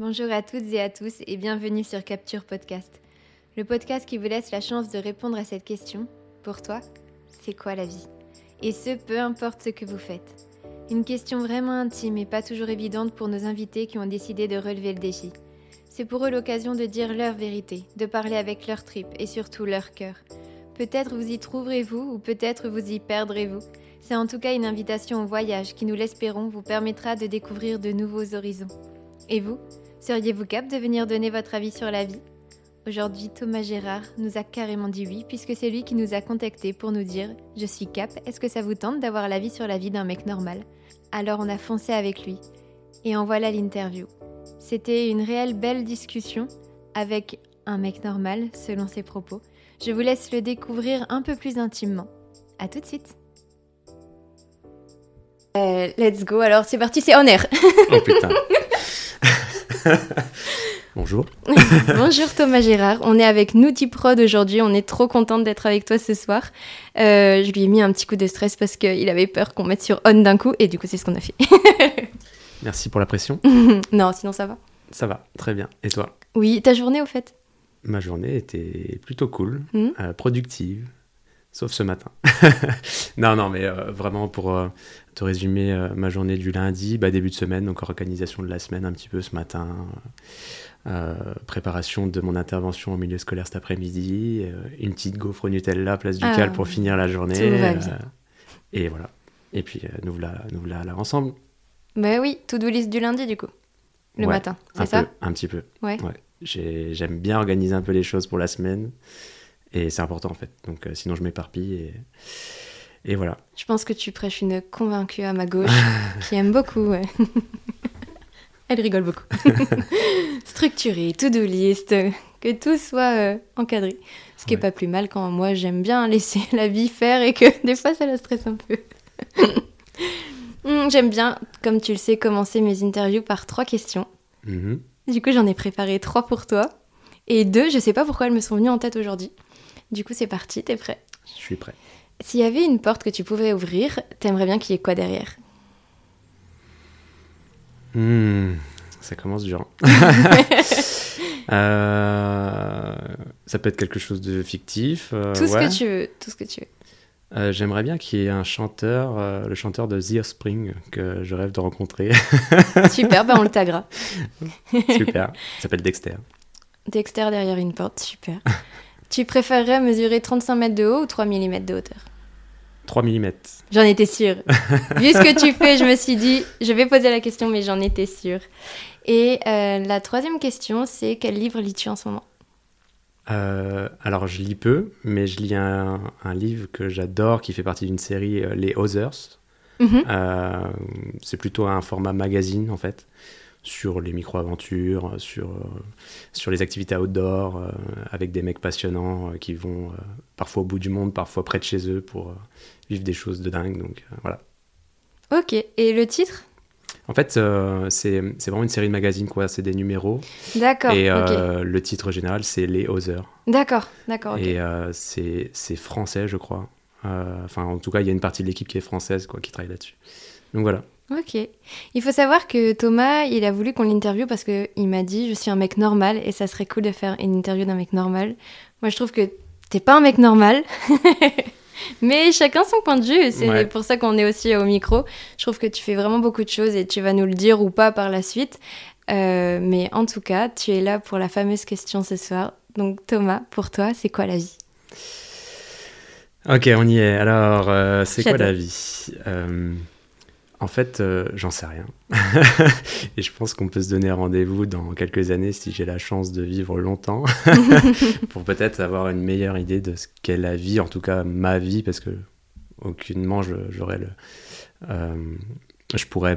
Bonjour à toutes et à tous et bienvenue sur Capture Podcast, le podcast qui vous laisse la chance de répondre à cette question. Pour toi, c'est quoi la vie? Et ce, peu importe ce que vous faites. Une question vraiment intime et pas toujours évidente pour nos invités qui ont décidé de relever le défi. C'est pour eux l'occasion de dire leur vérité, de parler avec leur tripes et surtout leur cœur. Peut-être vous y trouverez-vous ou peut-être vous y perdrez-vous. C'est en tout cas une invitation au voyage qui, nous l'espérons, vous permettra de découvrir de nouveaux horizons. Et vous? Seriez-vous cap de venir donner votre avis sur la vie? Aujourd'hui, Thomas Gérard nous a carrément dit oui, puisque c'est lui qui nous a contactés pour nous dire Je suis cap, est-ce que ça vous tente d'avoir l'avis sur la vie d'un mec normal? Alors on a foncé avec lui. Et en voilà l'interview. C'était une réelle belle discussion avec un mec normal, selon ses propos. Je vous laisse le découvrir un peu plus intimement. A tout de suite euh, Let's go, alors c'est parti, c'est en air Oh putain Bonjour. Bonjour Thomas Gérard, on est avec Nouti Prod aujourd'hui, on est trop contente d'être avec toi ce soir. Euh, je lui ai mis un petit coup de stress parce qu'il avait peur qu'on mette sur on d'un coup et du coup c'est ce qu'on a fait. Merci pour la pression. non, sinon ça va. Ça va, très bien. Et toi? Oui, ta journée au fait? Ma journée était plutôt cool, hmm? euh, productive, sauf ce matin. non, non, mais euh, vraiment pour te résumer ma journée du lundi, bah, début de semaine, donc organisation de la semaine un petit peu ce matin, euh, préparation de mon intervention au milieu scolaire cet après-midi, euh, une petite gaufre Nutella, place du ah, Cal pour finir la journée. Euh, et voilà. Et puis nous voilà, nous voilà là ensemble. Bah oui, tout do list du lundi du coup, le matin, c'est ça? Un petit peu. Ouais. J'aime bien organiser un peu les choses pour la semaine. Et c'est important en fait. Donc sinon je m'éparpille et, et voilà. Je pense que tu prêches une convaincue à ma gauche qui aime beaucoup. Ouais. Elle rigole beaucoup. Structuré, to-do list, que tout soit euh, encadré. Ce qui n'est pas plus mal quand moi j'aime bien laisser la vie faire et que des fois ça la stresse un peu. Hmm, j'aime bien, comme tu le sais, commencer mes interviews par trois questions. Mm-hmm. Du coup, j'en ai préparé trois pour toi. Et deux, je sais pas pourquoi elles me sont venues en tête aujourd'hui. Du coup, c'est parti, t'es prêt? Je suis prêt. S'il y avait une porte que tu pouvais ouvrir, t'aimerais bien qu'il y ait quoi derrière? Hmm, ça commence dur. Euh, ça peut être quelque chose de fictif. Euh, tout ce que tu veux, tout ce que tu veux. Euh, j'aimerais bien qu'il y ait un chanteur, le chanteur de The Offspring, que je rêve de rencontrer. super, ben on le taguera. super, il s'appelle Dexter. Dexter derrière une porte, super. tu préférerais mesurer 35 mètres de haut ou 3 mm de hauteur 3 mm. J'en étais sûre. Vu ce que tu fais, je me suis dit, je vais poser la question, mais j'en étais sûre. Et euh, la troisième question, c'est quel livre lis-tu en ce moment? Euh, alors, je lis peu, mais je lis un, livre que j'adore qui fait partie d'une série, euh, Les Others. Mhm. c'est plutôt un format magazine, en fait, sur les micro-aventures, sur, sur les activités outdoor, avec des mecs passionnants qui vont parfois au bout du monde, parfois près de chez eux pour vivre des choses de dingue. Donc euh, voilà. Ok, et le titre? En fait, euh, c'est vraiment une série de magazines, quoi. C'est des numéros. D'accord. Et euh, le titre général, c'est Les Others. D'accord, d'accord. Et c'est français, je crois. Enfin, en tout cas, il y a une partie de l'équipe qui est française, quoi, qui travaille là-dessus. Donc voilà. Ok. Il faut savoir que Thomas, il a voulu qu'on l'interviewe parce qu'il m'a dit Je suis un mec normal et ça serait cool de faire une interview d'un mec normal. Moi, je trouve que t'es pas un mec normal. Mais chacun son point de vue. C'est pour ça qu'on est aussi au micro. Je trouve que tu fais vraiment beaucoup de choses et tu vas nous le dire ou pas par la suite. Euh, mais en tout cas, tu es là pour la fameuse question ce soir. Donc Thomas, pour toi, c'est quoi la vie? Ok, on y est. Alors, euh, c'est quoi la vie? Euh, en fait, euh, j'en sais rien. et je pense qu'on peut se donner rendez-vous dans quelques années si j'ai la chance de vivre longtemps pour peut-être avoir une meilleure idée de ce qu'est la vie, en tout cas ma vie, parce que aucunement j'aurais le. Euh, je pourrais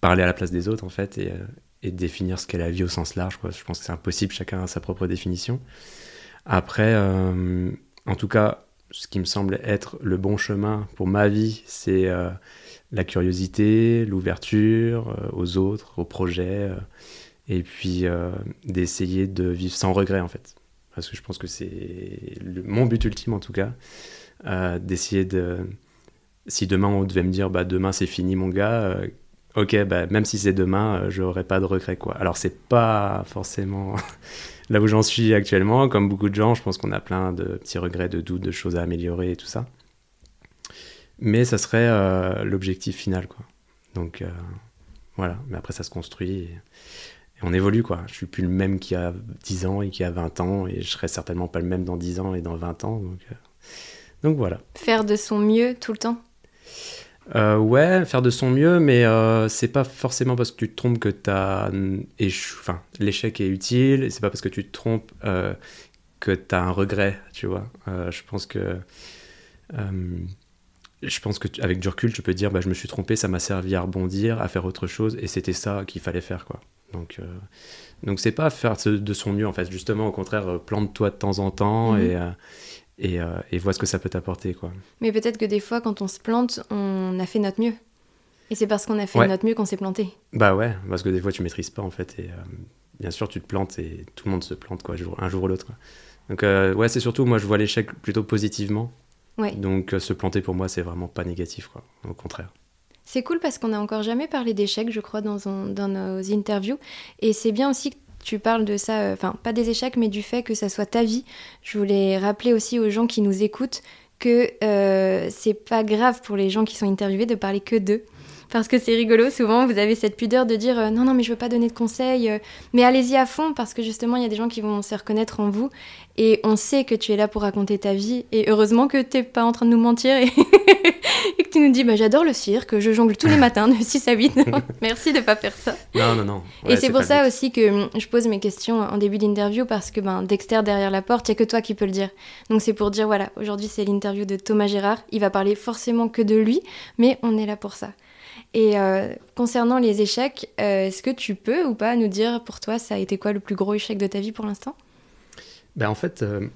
parler à la place des autres en fait et, euh, et définir ce qu'est la vie au sens large. Quoi. Je pense que c'est impossible, chacun a sa propre définition. Après, en tout cas, ce qui me semble être le bon chemin pour ma vie, c'est la curiosité, l'ouverture euh, aux autres, aux projets, euh, et puis euh, d'essayer de vivre sans regret en fait. Parce que je pense que c'est mon but ultime en tout cas, d'essayer de... Si demain on devait me dire, bah demain c'est fini mon gars, ok, bah, même si c'est demain, je n'aurai pas de regret. Quoi. Alors, c'est pas forcément là où j'en suis actuellement. Comme beaucoup de gens, je pense qu'on a plein de petits regrets, de doutes, de choses à améliorer et tout ça. Mais ça serait l'objectif final. Quoi. Donc, voilà. Mais après, ça se construit. Et on évolue quoi. Je suis plus le même qu'il y a 10 ans et qu'il y a 20 ans et je serai certainement pas le même dans 10 ans et dans 20 ans. Donc, euh, donc voilà. Faire de son mieux tout le temps? Euh, Ouais, faire de son mieux, mais euh, c'est pas forcément parce que tu te trompes que as enfin, l'échec est utile et c'est pas parce que tu te trompes que tu as un regret, tu vois. je pense que je pense que avec du recul, tu peux dire bah, je me suis trompé, ça m'a servi à rebondir, à faire autre chose, et c'était ça qu'il fallait faire. quoi. Donc, euh, donc c'est pas faire de son mieux, en fait. Justement, au contraire, euh, plante-toi de temps en temps mhm. et, euh, et, et, vois ce que ça peut t'apporter. quoi. Mais peut-être que des fois, quand on se plante, on a fait notre mieux. Et c'est parce qu'on a fait notre mieux qu'on s'est planté. Bah ouais, parce que des fois, tu maîtrises pas, en fait. Et bien sûr, tu te plantes et tout le monde se plante, quoi, un jour ou l'autre. Donc, ouais, c'est surtout, moi, je vois l'échec plutôt positivement. Donc euh, se planter pour moi, c'est vraiment pas négatif, quoi. Au contraire. C'est cool parce qu'on n'a encore jamais parlé d'échecs, je crois, dans, dans nos interviews. Et c'est bien aussi que tu parles de ça, euh, enfin, pas des échecs, mais du fait que ça soit ta vie. Je voulais rappeler aussi aux gens qui nous écoutent que euh, c'est pas grave pour les gens qui sont interviewés de parler que d'eux parce que c'est rigolo. Souvent, vous avez cette pudeur de dire euh, non, non, mais je veux pas donner de conseils, euh, mais allez-y à fond parce que justement, il y a des gens qui vont se reconnaître en vous et on sait que tu es là pour raconter ta vie. Et heureusement que tu n'es pas en train de nous mentir et, que tu nous dis bah, j'adore le cirque, je jongle tous les matins de 6 à 8. merci de pas faire ça. Non, non, non. et c'est pour ça aussi que hum, je pose mes questions en début d'interview parce que ben, Dexter derrière la porte, il n'y a que toi qui peux le dire. Donc c'est pour dire voilà, aujourd'hui c'est l'interview de Thomas Gérard. Il va parler forcément que de lui, mais on est là pour ça. Et euh, concernant les échecs, euh, est-ce que tu peux ou pas nous dire pour toi, ça a été quoi le plus gros échec de ta vie pour l'instant? Ben En fait, euh,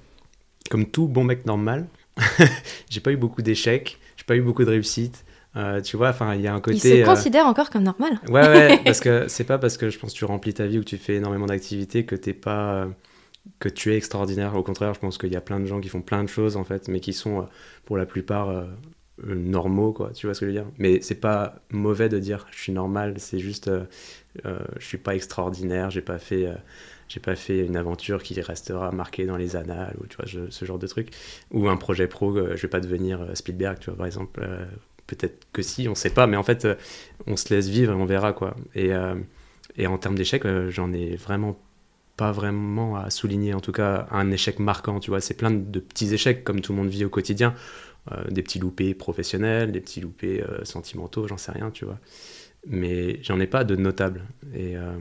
comme tout bon mec normal, j'ai pas eu beaucoup d'échecs, j'ai pas eu beaucoup de réussites. tu vois, enfin, il y a un côté. Il se considère encore comme normal. Ouais, ouais, parce que c'est pas parce que je pense que tu remplis ta vie ou que tu fais énormément d'activités que t'es pas que tu es extraordinaire. Au contraire, je pense qu'il y a plein de gens qui font plein de choses en fait, mais qui sont pour la plupart normaux, quoi. Tu vois ce que je veux dire? Mais c'est pas mauvais de dire je suis normal, c'est juste euh, euh, je suis pas extraordinaire, j'ai pas fait. j'ai pas fait une aventure qui restera marquée dans les annales ou tu vois ce genre de truc ou un projet pro je vais pas devenir Spielberg tu vois par exemple peut-être que si on sait pas mais en fait on se laisse vivre et on verra quoi et, et en termes d'échecs j'en ai vraiment pas vraiment à souligner en tout cas un échec marquant tu vois c'est plein de petits échecs comme tout le monde vit au quotidien euh, des petits loupés professionnels, des petits loupés euh, sentimentaux, j'en sais rien, tu vois. Mais j'en ai pas de notables. Et, euh,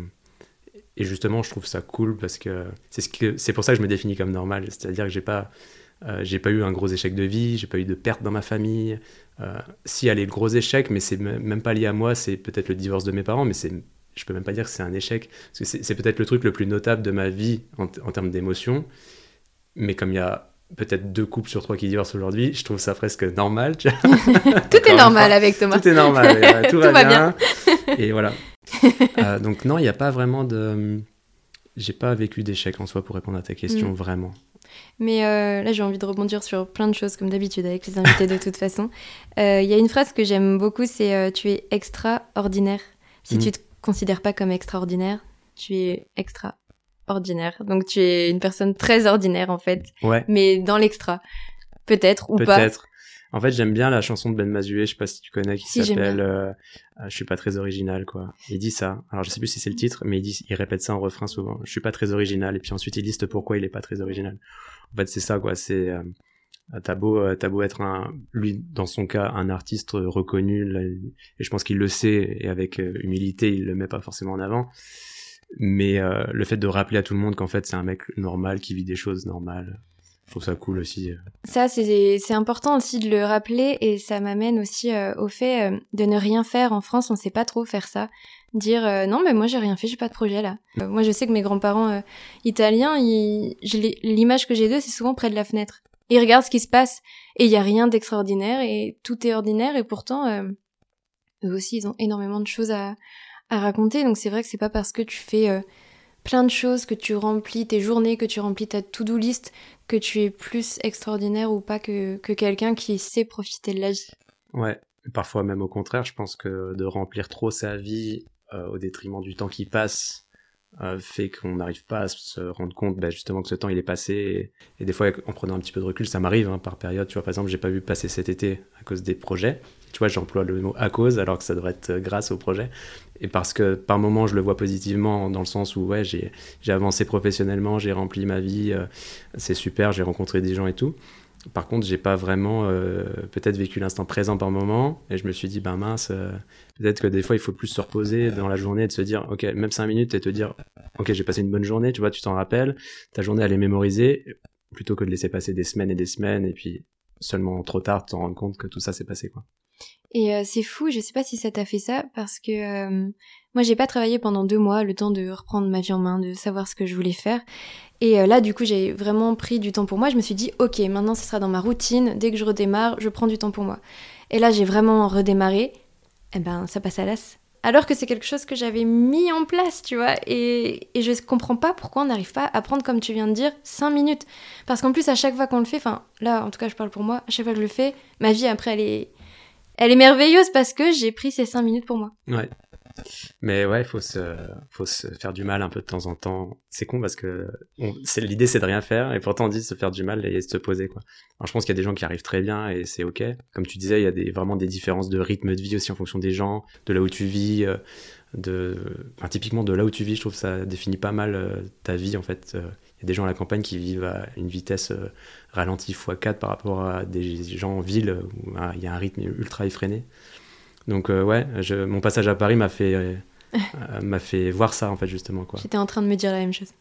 justement, je trouve ça cool parce que c'est pour ça que je me définis comme normal. C'est-à-dire que j'ai pas, pas eu un gros échec de vie, j'ai pas eu de perte dans ma famille. si elle est le gros échec, mais c'est même pas lié à moi, c'est peut-être le divorce de mes parents, mais c'est, je peux même pas dire que c'est un échec. Parce que c'est, peut-être le truc le plus notable de ma vie en, en termes d'émotion. Mais comme il y a peut-être deux couples sur trois qui divorcent aujourd'hui, je trouve ça presque normal. tout est normal avec Thomas. Tout est normal, tout, va, bien. et voilà. Euh, donc non, il n'y a pas vraiment de... J'ai pas vécu d'échec en soi pour répondre à ta question, mm. vraiment. Mais euh, là, j'ai envie de rebondir sur plein de choses, comme d'habitude avec les invités de toute façon. Euh, il y a une phrase que j'aime beaucoup, c'est Tu es extraordinaire. Si mm. tu te considères pas comme extraordinaire, tu es extra ordinaire. Donc tu es une personne très ordinaire en fait. Ouais. Mais dans l'extra. Peut-être ou pas. Peut-être. En fait, j'aime bien la chanson de Ben Mazué, je sais pas si tu connais, qui s'appelle euh, euh, Je suis pas très original, quoi. Il dit ça. Alors, je sais plus si c'est le titre, mais il dit, il répète ça en refrain souvent. Je suis pas très original, et puis ensuite il liste pourquoi il est pas très original. En fait, c'est ça, quoi. C'est euh, t'as beau, euh, beau être un, lui, dans son cas, un artiste reconnu, et je pense qu'il le sait, et avec humilité, il le met pas forcément en avant mais euh, le fait de rappeler à tout le monde qu'en fait c'est un mec normal qui vit des choses normales je trouve ça cool aussi euh. ça c'est important aussi de le rappeler et ça m'amène aussi euh, au fait de ne rien faire en France on sait pas trop faire ça. Dire non mais moi j'ai rien fait j'ai pas de projet là. Moi je sais que mes grands-parents italiens l'image que j'ai d'eux c'est souvent près de la fenêtre. Ils regardent ce qui se passe et il y a rien d'extraordinaire et tout est ordinaire et pourtant eux aussi ils ont énormément de choses à raconter. Donc c'est vrai que c'est pas parce que tu fais euh, plein de choses, que tu remplis tes journées, que tu remplis ta to-do list, que tu es plus extraordinaire ou pas que, que quelqu'un qui sait profiter de la vie. Ouais, parfois même au contraire, je pense que de remplir trop sa vie au détriment du temps qui passe euh, fait qu'on n'arrive pas à se rendre compte bah, justement que ce temps il est passé. Et, des fois en prenant un petit peu de recul ça m'arrive hein, par période. Tu vois par exemple j'ai pas vu passer cet été à cause des projets. Tu vois j'emploie le mot à cause alors que ça devrait être grâce au projet et parce que par moment je le vois positivement dans le sens où ouais j'ai avancé professionnellement j'ai rempli ma vie euh, c'est super j'ai rencontré des gens et tout par contre, j'ai pas vraiment euh, peut-être vécu l'instant présent par moment, et je me suis dit, ben mince, euh, peut-être que des fois il faut plus se reposer dans la journée et de se dire, ok, même cinq minutes et te dire, ok, j'ai passé une bonne journée, tu vois, tu t'en rappelles, ta journée elle est mémorisée, plutôt que de laisser passer des semaines et des semaines, et puis seulement trop tard t'en rendre compte que tout ça s'est passé, quoi. Et euh, c'est fou, je sais pas si ça t'a fait ça, parce que moi j'ai pas travaillé pendant deux mois, le temps de reprendre ma vie en main, de savoir ce que je voulais faire. Et euh, là, du coup, j'ai vraiment pris du temps pour moi. Je me suis dit, ok, maintenant, ce sera dans ma routine. Dès que je redémarre, je prends du temps pour moi. Et là, j'ai vraiment redémarré. Eh ben, ça passe à l'as. Alors que c'est quelque chose que j'avais mis en place, tu vois. Et, et je comprends pas pourquoi on n'arrive pas à prendre, comme tu viens de dire, 5 minutes. Parce qu'en plus, à chaque fois qu'on le fait, enfin, là, en tout cas, je parle pour moi, à chaque fois que je le fais, ma vie, après, elle est, elle est merveilleuse parce que j'ai pris ces 5 minutes pour moi. Ouais. Mais ouais, faut se, faut se faire du mal un peu de temps en temps. C'est con parce que l'idée c'est de rien faire et pourtant on dit se faire du mal et se poser quoi. Alors je pense qu'il y a des gens qui arrivent très bien et c'est ok. Comme tu disais, il y a des, vraiment des différences de rythme de vie aussi en fonction des gens, de là où tu vis, euh, de, enfin, typiquement de là où tu vis. Je trouve que ça définit pas mal euh, ta vie en fait. Euh, il y a des gens à la campagne qui vivent à une vitesse ralentie x4 par rapport à des gens en ville où il y a un rythme ultra effréné. Donc euh, ouais, mon passage à Paris m'a fait, euh, m'a fait voir ça en fait justement quoi. J'étais en train de me dire la même chose.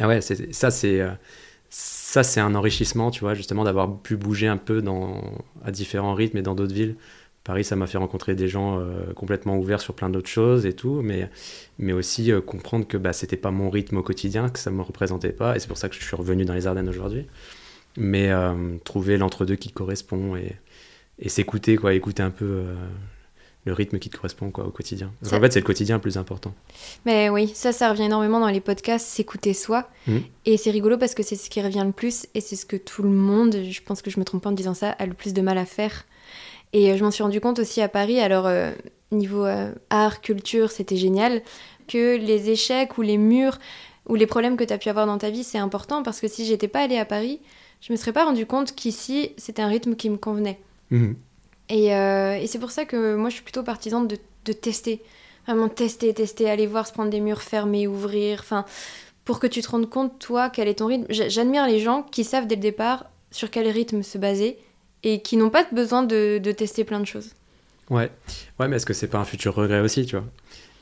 Ah ouais, ça c'est euh, ça c'est un enrichissement, tu vois, justement d'avoir pu bouger un peu dans à différents rythmes et dans d'autres villes. Paris, ça m'a fait rencontrer des gens complètement ouverts sur plein d'autres choses et tout, mais, mais aussi comprendre que bah, c'était pas mon rythme au quotidien, que ça me représentait pas, et c'est pour ça que je suis revenu dans les Ardennes aujourd'hui. Mais trouver l'entre-deux qui correspond et, et s'écouter, quoi, écouter un peu le rythme qui te correspond quoi, au quotidien. en fait, c'est le quotidien le plus important. Mais oui, ça, ça revient énormément dans les podcasts, s'écouter soi. Mmh. Et c'est rigolo parce que c'est ce qui revient le plus et c'est ce que tout le monde, je pense que je me trompe pas en disant ça, a le plus de mal à faire. Et euh, je m'en suis rendu compte aussi à Paris, alors euh, niveau euh, art, culture, c'était génial, que les échecs ou les murs ou les problèmes que tu as pu avoir dans ta vie, c'est important parce que si j'étais pas allée à Paris, je me serais pas rendu compte qu'ici, c'était un rythme qui me convenait. Mmh. Euh, et, c'est pour ça que moi, je suis plutôt partisane de, de, tester. Vraiment tester, tester, aller voir, se prendre des murs fermés, ouvrir. Enfin, pour que tu te rendes compte, toi, quel est ton rythme. J'admire les gens qui savent dès le départ sur quel rythme se baser et qui n'ont pas besoin de, de, tester plein de choses. Ouais, ouais mais est-ce que c'est pas un futur regret aussi, tu vois?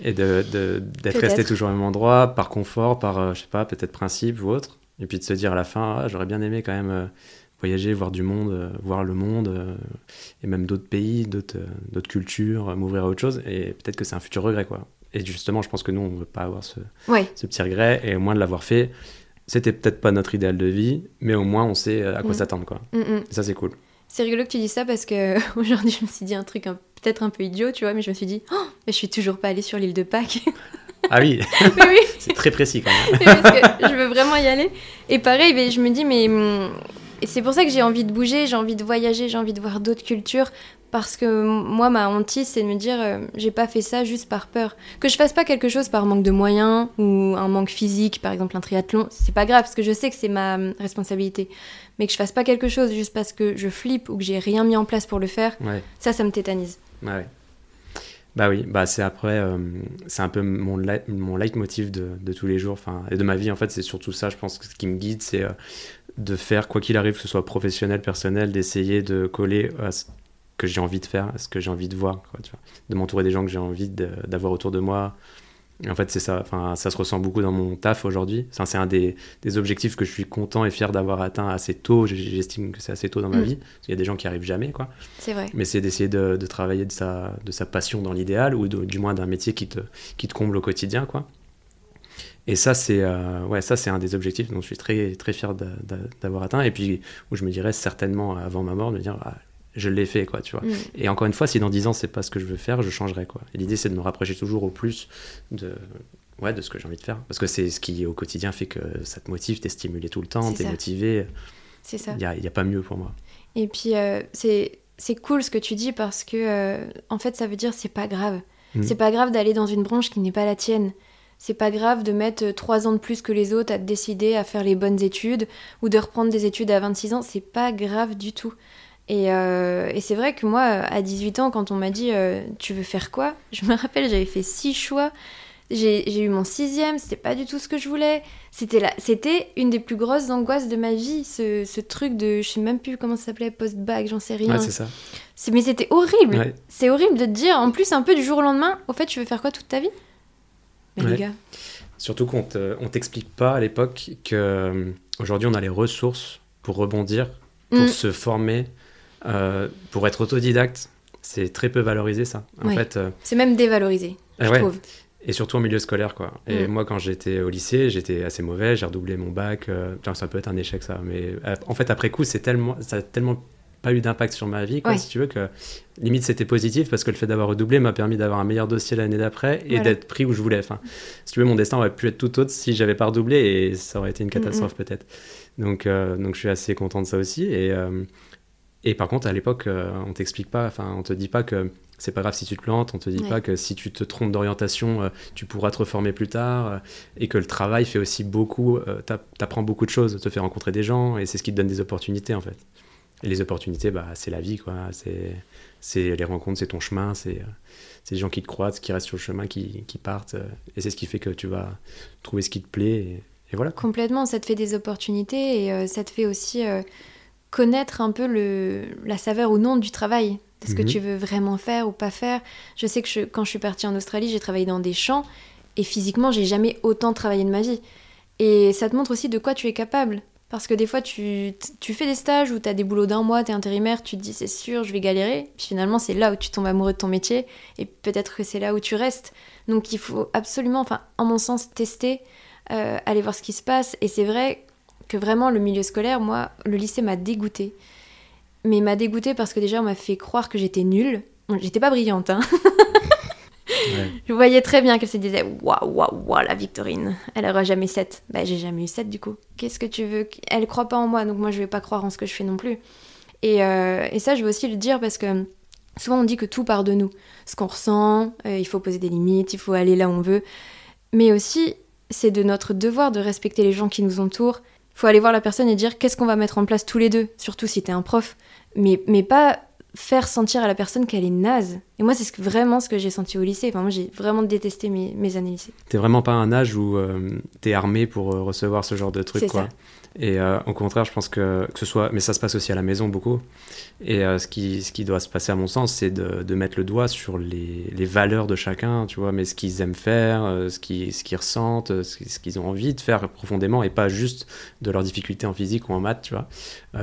Et d'être de, resté toujours au même endroit, par confort, par, euh, je sais pas, peut-être principe ou autre. Et puis de se dire à la fin, ah, j'aurais bien aimé quand même euh, voyager, voir du monde, euh, voir le monde, euh, et même d'autres pays, d'autres cultures, m'ouvrir à autre chose. Et peut-être que c'est un futur regret, quoi. Et justement, je pense que nous, on ne veut pas avoir ce, ce petit regret, et au moins de l'avoir fait, c'était peut-être pas notre idéal de vie, mais au moins on sait à quoi mm. s'attendre, quoi. Mm, mm. ça, c'est cool. C'est rigolo que tu dis ça parce que aujourd'hui, je me suis dit un truc peut-être un peu idiot, tu vois, mais je me suis dit, oh, mais je suis toujours pas allée sur l'île de Pâques. Ah oui, oui. c'est très précis quand même. parce que je veux vraiment y aller. Et pareil, mais je me dis, mais et c'est pour ça que j'ai envie de bouger, j'ai envie de voyager, j'ai envie de voir d'autres cultures. Parce que moi, ma hantise, c'est de me dire, euh, j'ai pas fait ça juste par peur. Que je fasse pas quelque chose par manque de moyens ou un manque physique, par exemple un triathlon, c'est pas grave, parce que je sais que c'est ma euh, responsabilité. Mais que je fasse pas quelque chose juste parce que je flippe ou que j'ai rien mis en place pour le faire, ça, ça me tétanise. Ouais. Bah oui, bah c'est après, euh, c'est un peu mon, mon leitmotiv de, de, tous les jours, enfin, et de ma vie en fait, c'est surtout ça, je pense, que ce qui me guide, c'est de faire, quoi qu'il arrive, que ce soit professionnel, personnel, d'essayer de coller à ce que j'ai envie de faire, à ce que j'ai envie de voir, tu vois, de m'entourer des gens que j'ai envie d'avoir autour de moi. En fait, c'est ça, enfin, ça se ressent beaucoup dans mon taf aujourd'hui. c'est un des, des, objectifs que je suis content et fier d'avoir atteint assez tôt. J'estime que c'est assez tôt dans ma mm. vie. Il y a des gens qui arrivent jamais, quoi. C'est vrai. Mais c'est d'essayer de, de, travailler de sa, de sa passion dans l'idéal ou du moins d'un métier qui te, qui te comble au quotidien, quoi. Et ça, c'est euh, ouais, ça, c'est un des objectifs dont je suis très, très fier d'avoir atteint. Et puis, où je me dirais certainement avant ma mort, de me dire, ah, je l'ai fait, quoi, tu vois. Mm. Et encore une fois, si dans 10 ans, c'est pas ce que je veux faire, je changerai, quoi. Et l'idée, c'est de me rapprocher toujours au plus de, ouais, de ce que j'ai envie de faire. Parce que c'est ce qui, au quotidien, fait que ça te motive, t'es stimulé tout le temps, t'es motivé. C'est ça. Il n'y a, y a, pas mieux pour moi. Et puis, euh, c'est cool ce que tu dis parce que, euh, en fait, ça veut dire c'est pas grave. Mm. C'est pas grave d'aller dans une branche qui n'est pas la tienne. C'est pas grave de mettre trois ans de plus que les autres à te décider à faire les bonnes études ou de reprendre des études à 26 ans. C'est pas grave du tout. Et, euh, et c'est vrai que moi, à 18 ans, quand on m'a dit euh, tu veux faire quoi? Je me rappelle, j'avais fait six choix. J'ai eu mon sixième, c'était pas du tout ce que je voulais. C'était une des plus grosses angoisses de ma vie, ce, ce truc de, je sais même plus comment ça s'appelait, post-bac, j'en sais rien. Ouais, c'est ça. Mais c'était horrible. C'est horrible de te dire, en plus, un peu du jour au lendemain, au fait, tu veux faire quoi toute ta vie? Mais les gars. Surtout qu'on on t'explique pas à l'époque que euh, on a les ressources pour rebondir, pour mm. se former, euh, pour être autodidacte. C'est très peu valorisé ça. En fait, euh, c'est même dévalorisé, je trouve. Et surtout en milieu scolaire, quoi. Et mm. moi, quand j'étais au lycée, j'étais assez mauvais, j'ai redoublé mon bac. Euh, ça peut être un échec, ça. Mais en fait, après coup, c'est tellement, ça a tellement pas eu d'impact sur ma vie, quoi, si tu veux, que limite c'était positif parce que le fait d'avoir redoublé m'a permis d'avoir un meilleur dossier l'année d'après et d'être pris où je voulais. Enfin, si tu veux, mon destin aurait pu être tout autre si j'avais pas redoublé et ça aurait été une catastrophe peut-être. Donc, euh, donc je suis assez content de ça aussi. Et, et par contre, à l'époque, on t'explique pas, enfin, on te dit pas que c'est pas grave si tu te plantes, on te dit pas que si tu te trompes d'orientation, euh, tu pourras te reformer plus tard, euh, et que le travail fait aussi beaucoup, euh, t'apprends beaucoup de choses, te fait rencontrer des gens, et c'est ce qui te donne des opportunités en fait. Et les opportunités, bah, c'est la vie, quoi. C'est les rencontres, c'est ton chemin, c'est les gens qui te croisent, qui restent sur le chemin, qui, qui partent, et c'est ce qui fait que tu vas trouver ce qui te plaît, et, et voilà. Complètement, ça te fait des opportunités, et ça te fait aussi connaître un peu le, la saveur ou non du travail ce que mhm. tu veux vraiment faire ou pas faire? Je sais que quand je suis partie en Australie, j'ai travaillé dans des champs et physiquement, j'ai jamais autant travaillé de ma vie. Et ça te montre aussi de quoi tu es capable. Parce que des fois, tu, fais des stages où tu as des boulots d'un mois, tu es intérimaire, tu te dis c'est sûr, je vais galérer. Puis finalement, c'est là où tu tombes amoureux de ton métier et peut-être que c'est là où tu restes. Donc il faut absolument, enfin, en mon sens, tester, euh, aller voir ce qui se passe. Et c'est vrai que vraiment, le milieu scolaire, moi, le lycée m'a dégoûté mais m'a dégoûté parce que déjà on m'a fait croire que j'étais nulle. j'étais pas brillante, hein. Je voyais très bien qu'elle se disait Waouh, waouh, waouh, la Victorine, elle aura jamais 7. Bah, j'ai jamais eu 7 du coup. Qu'est-ce que tu veux Elle croit pas en moi, donc moi je vais pas croire en ce que je fais non plus. Et, euh, et ça, je veux aussi le dire parce que souvent on dit que tout part de nous. Ce qu'on ressent, euh, il faut poser des limites, il faut aller là où on veut. Mais aussi, c'est de notre devoir de respecter les gens qui nous entourent. Il faut aller voir la personne et dire qu'est-ce qu'on va mettre en place tous les deux, surtout si t'es un prof mais, mais pas faire sentir à la personne qu'elle est naze. Et moi, c'est vraiment ce que j'ai senti au lycée. Enfin, moi, j'ai vraiment détesté mes, mes années lycée. T'es vraiment pas un âge où euh, t'es armé pour euh, recevoir ce genre de trucs, quoi. Ça. Et euh, au contraire, je pense que, que ce soit. Mais ça se passe aussi à la maison beaucoup. Et euh, ce, qui, ce qui doit se passer, à mon sens, c'est de, de, mettre le doigt sur les, les, valeurs de chacun, tu vois, mais ce qu'ils aiment faire, euh, ce qu'ils ce ressentent, ce qu'ils ont envie de faire profondément, et pas juste de leurs difficultés en physique ou en maths, tu vois,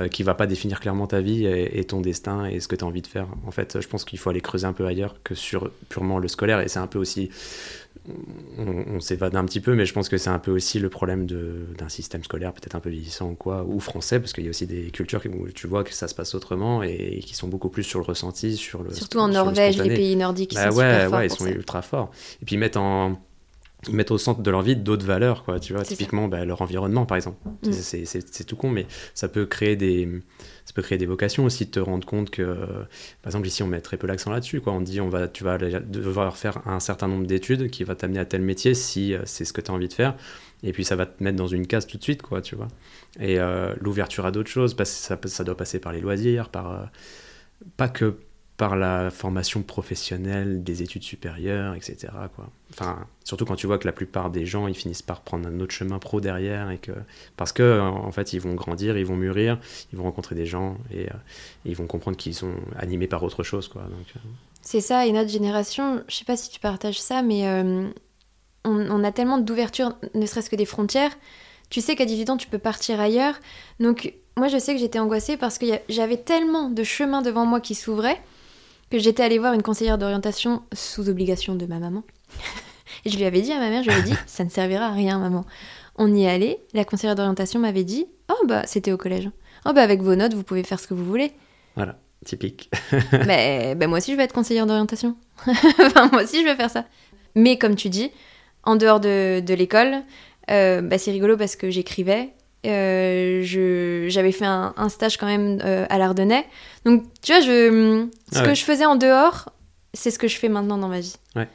qui va pas définir clairement ta vie et, et ton destin et ce que tu as envie de faire. En fait, je pense qu'il faut aller creuser un peu ailleurs que sur purement le scolaire. Et c'est un peu aussi on, s'évade un petit peu, mais je pense que c'est un peu aussi le problème d'un système scolaire peut-être un peu vieillissant ou quoi, ou français, parce qu'il y a aussi des cultures où tu vois que ça se passe autrement et, qui sont beaucoup plus sur le ressenti, sur le surtout en Norvège, les pays nordiques, bah sont ouais, super ouais, ils sont ultra forts. Et puis ils mettent en ils mettent au centre de leur vie d'autres valeurs, quoi. Tu vois, typiquement bah, leur environnement, par exemple. Mm. C'est tout con, mais ça peut créer des ça peut créer des vocations aussi de te rendre compte que, par exemple, ici, on met très peu l'accent là-dessus. Quoi. On dit, on va, tu vas devoir faire un certain nombre d'études qui va t'amener à tel métier si euh, c'est ce que tu as envie de faire. Et puis, ça va te mettre dans une case tout de suite, quoi, tu vois. Et euh, l'ouverture à d'autres choses, parce ça, ça doit passer par les loisirs, par... Euh, pas que par la formation professionnelle, des études supérieures, etc. Enfin, surtout quand tu vois que la plupart des gens, ils finissent par prendre un autre chemin pro derrière, et que, parce que en fait, ils vont grandir, ils vont mûrir, ils vont rencontrer des gens, et, euh, ils vont comprendre qu'ils sont animés par autre chose. Quoi. Euh. C'est ça, et notre génération, je sais pas si tu partages ça, mais euh, on, on, a tellement d'ouverture, ne serait-ce que des frontières. Tu sais qu'à 18 ans, tu peux partir ailleurs. Donc, moi, je sais que j'étais angoissée parce que j'avais tellement de chemins devant moi qui s'ouvraient que j'étais allée voir une conseillère d'orientation sous obligation de ma maman. et je lui avais dit à ma mère, je lui ai dit, ça ne servira à rien, maman. On y est allé, la conseillère d'orientation m'avait dit, oh bah c'était au collège. Oh bah avec vos notes, vous pouvez faire ce que vous voulez. Voilà, typique. mais bah, moi aussi je vais être conseillère d'orientation. enfin, moi aussi je vais faire ça. Mais comme tu dis, en dehors de, de l'école, euh, bah, c'est rigolo parce que j'écrivais, j'avais fait un, stage quand même à l'Ardennais. Donc, tu vois, je, ce ah que je faisais en dehors, c'est ce que je fais maintenant dans ma vie. Ouais.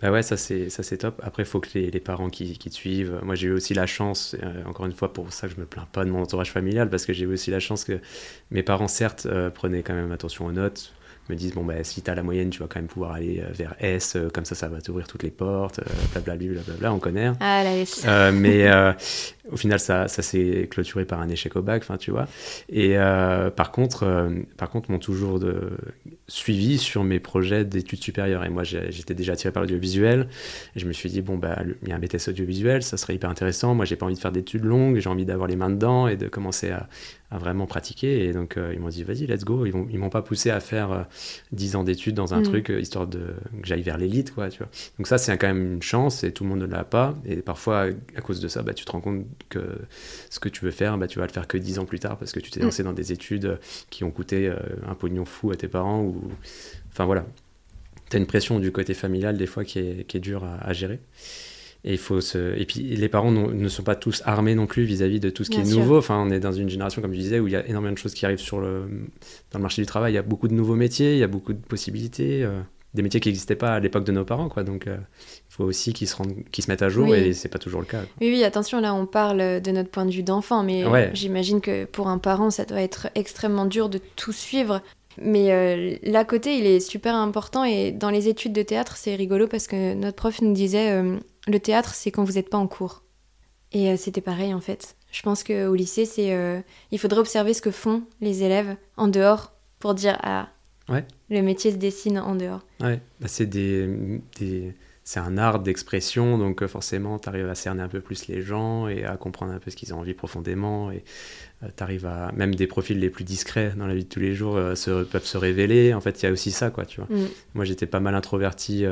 Bah ouais, ça c'est ça c'est top. Après, il faut que les, les parents qui, qui, te suivent. Moi, j'ai eu aussi la chance, euh, encore une fois, pour ça que je me plains pas de mon entourage familial, parce que j'ai eu aussi la chance que mes parents, certes, euh, prenaient quand même attention aux notes, me disent bon bah si t'as la moyenne tu vas quand même pouvoir aller euh, vers S euh, comme ça ça va t'ouvrir toutes les portes blablabla euh, bla, on connaît hein. ah la S mais au final ça, ça s'est clôturé par un échec au bac enfin tu vois et par contre par contre m'ont toujours de, suivi sur mes projets d'études supérieures et moi j'étais déjà attiré par l'audiovisuel et je me suis dit bon bah il y a un BTS audiovisuel ça serait hyper intéressant moi j'ai pas envie de faire d'études longues j'ai envie d'avoir les mains dedans et de commencer à, à vraiment pratiquer. Et donc, euh, ils m'ont dit, vas-y, let's go. Ils, ne ils m'ont pas poussé à faire 10 euh, ans d'études dans un mm. truc, euh, histoire de, que j'aille vers l'élite, quoi, tu vois. Donc ça, c'est quand même une chance et tout le monde ne l'a pas. Et parfois, à cause de ça, bah, tu te rends compte que ce que tu veux faire, bah, tu vas le faire que 10 ans plus tard parce que tu t'es mm. lancé dans des études qui ont coûté un pognon fou à tes parents. Ou... Enfin, voilà. Tu as une pression du côté familial, des fois, qui est, qui est dure à, à gérer. Et, il faut se... et puis les parents ne sont pas tous armés non plus vis-à-vis de tout ce qui est nouveau. Enfin, on est dans une génération, comme je disais, où il y a énormément de choses qui arrivent sur le... dans le marché du travail. Il y a beaucoup de nouveaux métiers, il y a beaucoup de possibilités. Euh, des métiers qui n'existaient pas à l'époque de nos parents. Quoi. Donc, euh, faut aussi qu'ils se, rendent... se mettent à jour et c'est pas toujours le cas. Oui, oui, attention, là, on parle de notre point de vue d'enfant, mais j'imagine que pour un parent, ça doit être extrêmement dur de tout suivre. Mais euh, l'à côté, il est super important et dans les études de théâtre, c'est rigolo parce que notre prof nous disait le théâtre, c'est quand vous n'êtes pas en cours. Et euh, c'était pareil en fait. Je pense qu'au lycée, c'est euh, il faudrait observer ce que font les élèves en dehors pour dire ah ouais. le métier se dessine en dehors. Ouais, bah, c'est des, c'est un art d'expression, donc euh, forcément, tu arrives à cerner un peu plus les gens et à comprendre un peu ce qu'ils ont envie profondément. Et tu arrives à. Même des profils les plus discrets dans la vie de tous les jours se, peuvent se révéler. En fait, il y a aussi ça, quoi, tu vois. Mm. Moi, j'étais pas mal introverti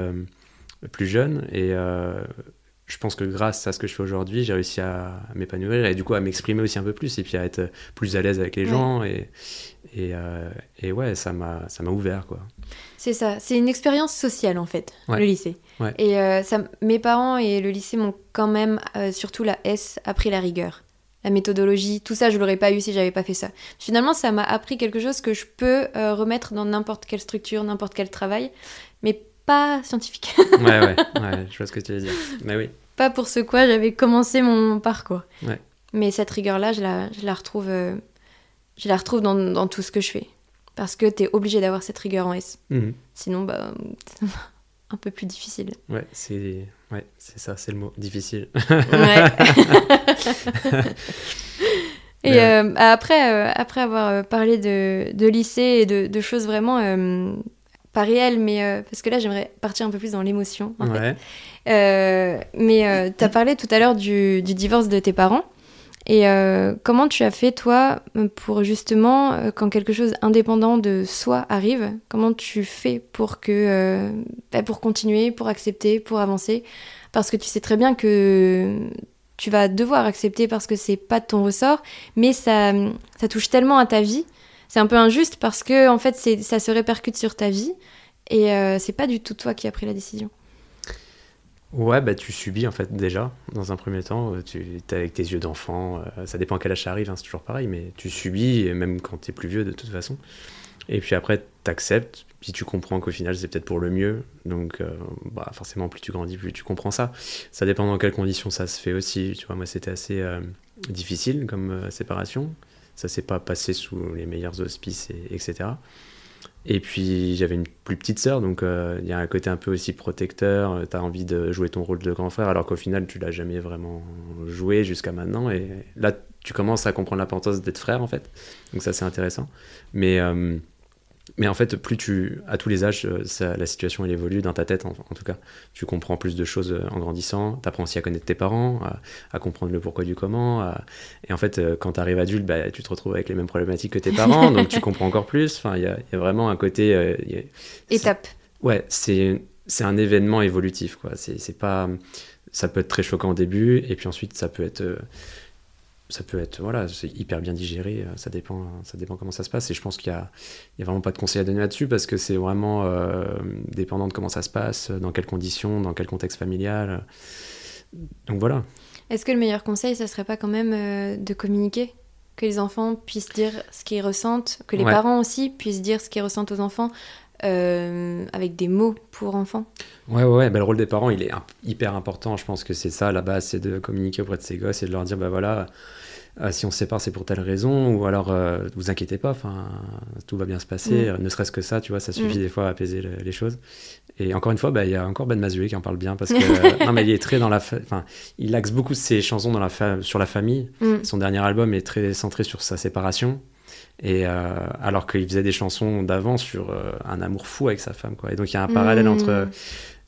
plus jeune. Et euh, je pense que grâce à ce que je fais aujourd'hui, j'ai réussi à m'épanouir et du coup à m'exprimer aussi un peu plus et puis à être plus à l'aise avec les gens. Et, et, euh, et, ouais, ça m'a ouvert. quoi. C'est ça, c'est une expérience sociale en fait, le lycée. Et euh, ça, mes parents et le lycée m'ont quand même, surtout la S, appris la rigueur la méthodologie, tout ça, je l'aurais pas eu si j'avais pas fait ça. Finalement, ça m'a appris quelque chose que je peux remettre dans n'importe quelle structure, n'importe quel travail, mais pas scientifique. ouais, ouais, ouais, je vois ce que tu veux dire. Mais oui. Pas pour ce quoi j'avais commencé mon parcours. Ouais. Mais cette rigueur-là, je la, je la retrouve, euh, je la retrouve dans, dans, tout ce que je fais. Parce que tu es obligé d'avoir cette rigueur en S. Mhm. Sinon, bah, un peu plus difficile. Ouais, c'est ouais, ça, c'est le mot, difficile. Ouais. Et euh, après, euh, après avoir parlé de, de, lycée et de, de choses vraiment pas réel, mais euh, parce que là, j'aimerais partir un peu plus dans l'émotion. En fait. Euh, mais euh, tu as parlé tout à l'heure du, du, divorce de tes parents. Et comment tu as fait, toi, pour justement, quand quelque chose indépendant de soi arrive, comment tu fais pour que, bah, pour continuer, pour accepter, pour avancer? Parce que tu sais très bien que tu vas devoir accepter parce que c'est pas de ton ressort, mais ça, ça touche tellement à ta vie c'est un peu injuste parce que en fait ça se répercute sur ta vie et euh, c'est pas du tout toi qui as pris la décision. Ouais, bah tu subis en fait déjà dans un premier temps. Euh, tu es avec tes yeux d'enfant. Euh, ça dépend à quel âge ça arrive, hein, c'est toujours pareil, mais tu subis, même quand tu es plus vieux de toute façon. Et puis après, tu acceptes, puis tu comprends qu'au final c'est peut-être pour le mieux. Donc bah, forcément, plus tu grandis, plus tu comprends ça. Ça dépend dans quelles conditions ça se fait aussi. Tu vois, moi c'était assez difficile comme séparation ça s'est pas passé sous les meilleurs auspices, et, etc. Et puis j'avais une plus petite sœur, donc euh, il y a un côté un peu aussi protecteur. Euh, tu as envie de jouer ton rôle de grand frère, alors qu'au final tu l'as jamais vraiment joué jusqu'à maintenant. Et là tu commences à comprendre l'importance d'être frère en fait. Donc ça c'est intéressant. Mais euh, mais en fait, plus tu, à tous les âges, euh, la situation elle évolue dans ta tête en, tout cas. Tu comprends plus de choses euh, en grandissant. Tu apprends aussi à connaître tes parents, à, comprendre le pourquoi du comment. Et en fait, euh, quand tu arrives adulte, bah, tu te retrouves avec les mêmes problématiques que tes parents, donc tu comprends encore plus. Enfin, il y, a, vraiment un côté. Étape. Ouais, c'est c'est un événement évolutif quoi. C'est pas, ça peut être très choquant au début, et puis ensuite ça peut être ça peut être voilà c'est hyper bien digéré euh, ça dépend ça dépend comment ça se passe. Et je pense qu'il y a, vraiment pas de conseil à donner là-dessus parce que c'est vraiment euh, dépendant de comment ça se passe dans quelles conditions dans quel contexte familial donc voilà. Est-ce que le meilleur conseil, ça serait pas quand même euh, de communiquer? Que les enfants puissent dire ce qu'ils ressentent, que les parents aussi puissent dire ce qu'ils ressentent aux enfants euh, avec des mots pour enfants Ouais, ouais, ouais. Bah, le rôle des parents, il est hyper important. Je pense que c'est ça, la base, c'est de communiquer auprès de ses gosses et de leur dire, bah voilà, euh, si on se sépare, c'est pour telle raison, ou alors euh, vous inquiétez pas, enfin tout va bien se passer, mm. ne serait-ce que ça, tu vois, ça suffit mm. des fois à apaiser les choses. Et encore une fois, bah, il y a encore Ben Mazué qui en parle bien parce que non, mais il est très dans la, enfin, il axe beaucoup ses chansons dans la sur la famille. Mm. Son dernier album est très centré sur sa séparation. Et euh, alors qu'il faisait des chansons d'avant sur un amour fou avec sa femme, quoi. Et donc il y a un parallèle entre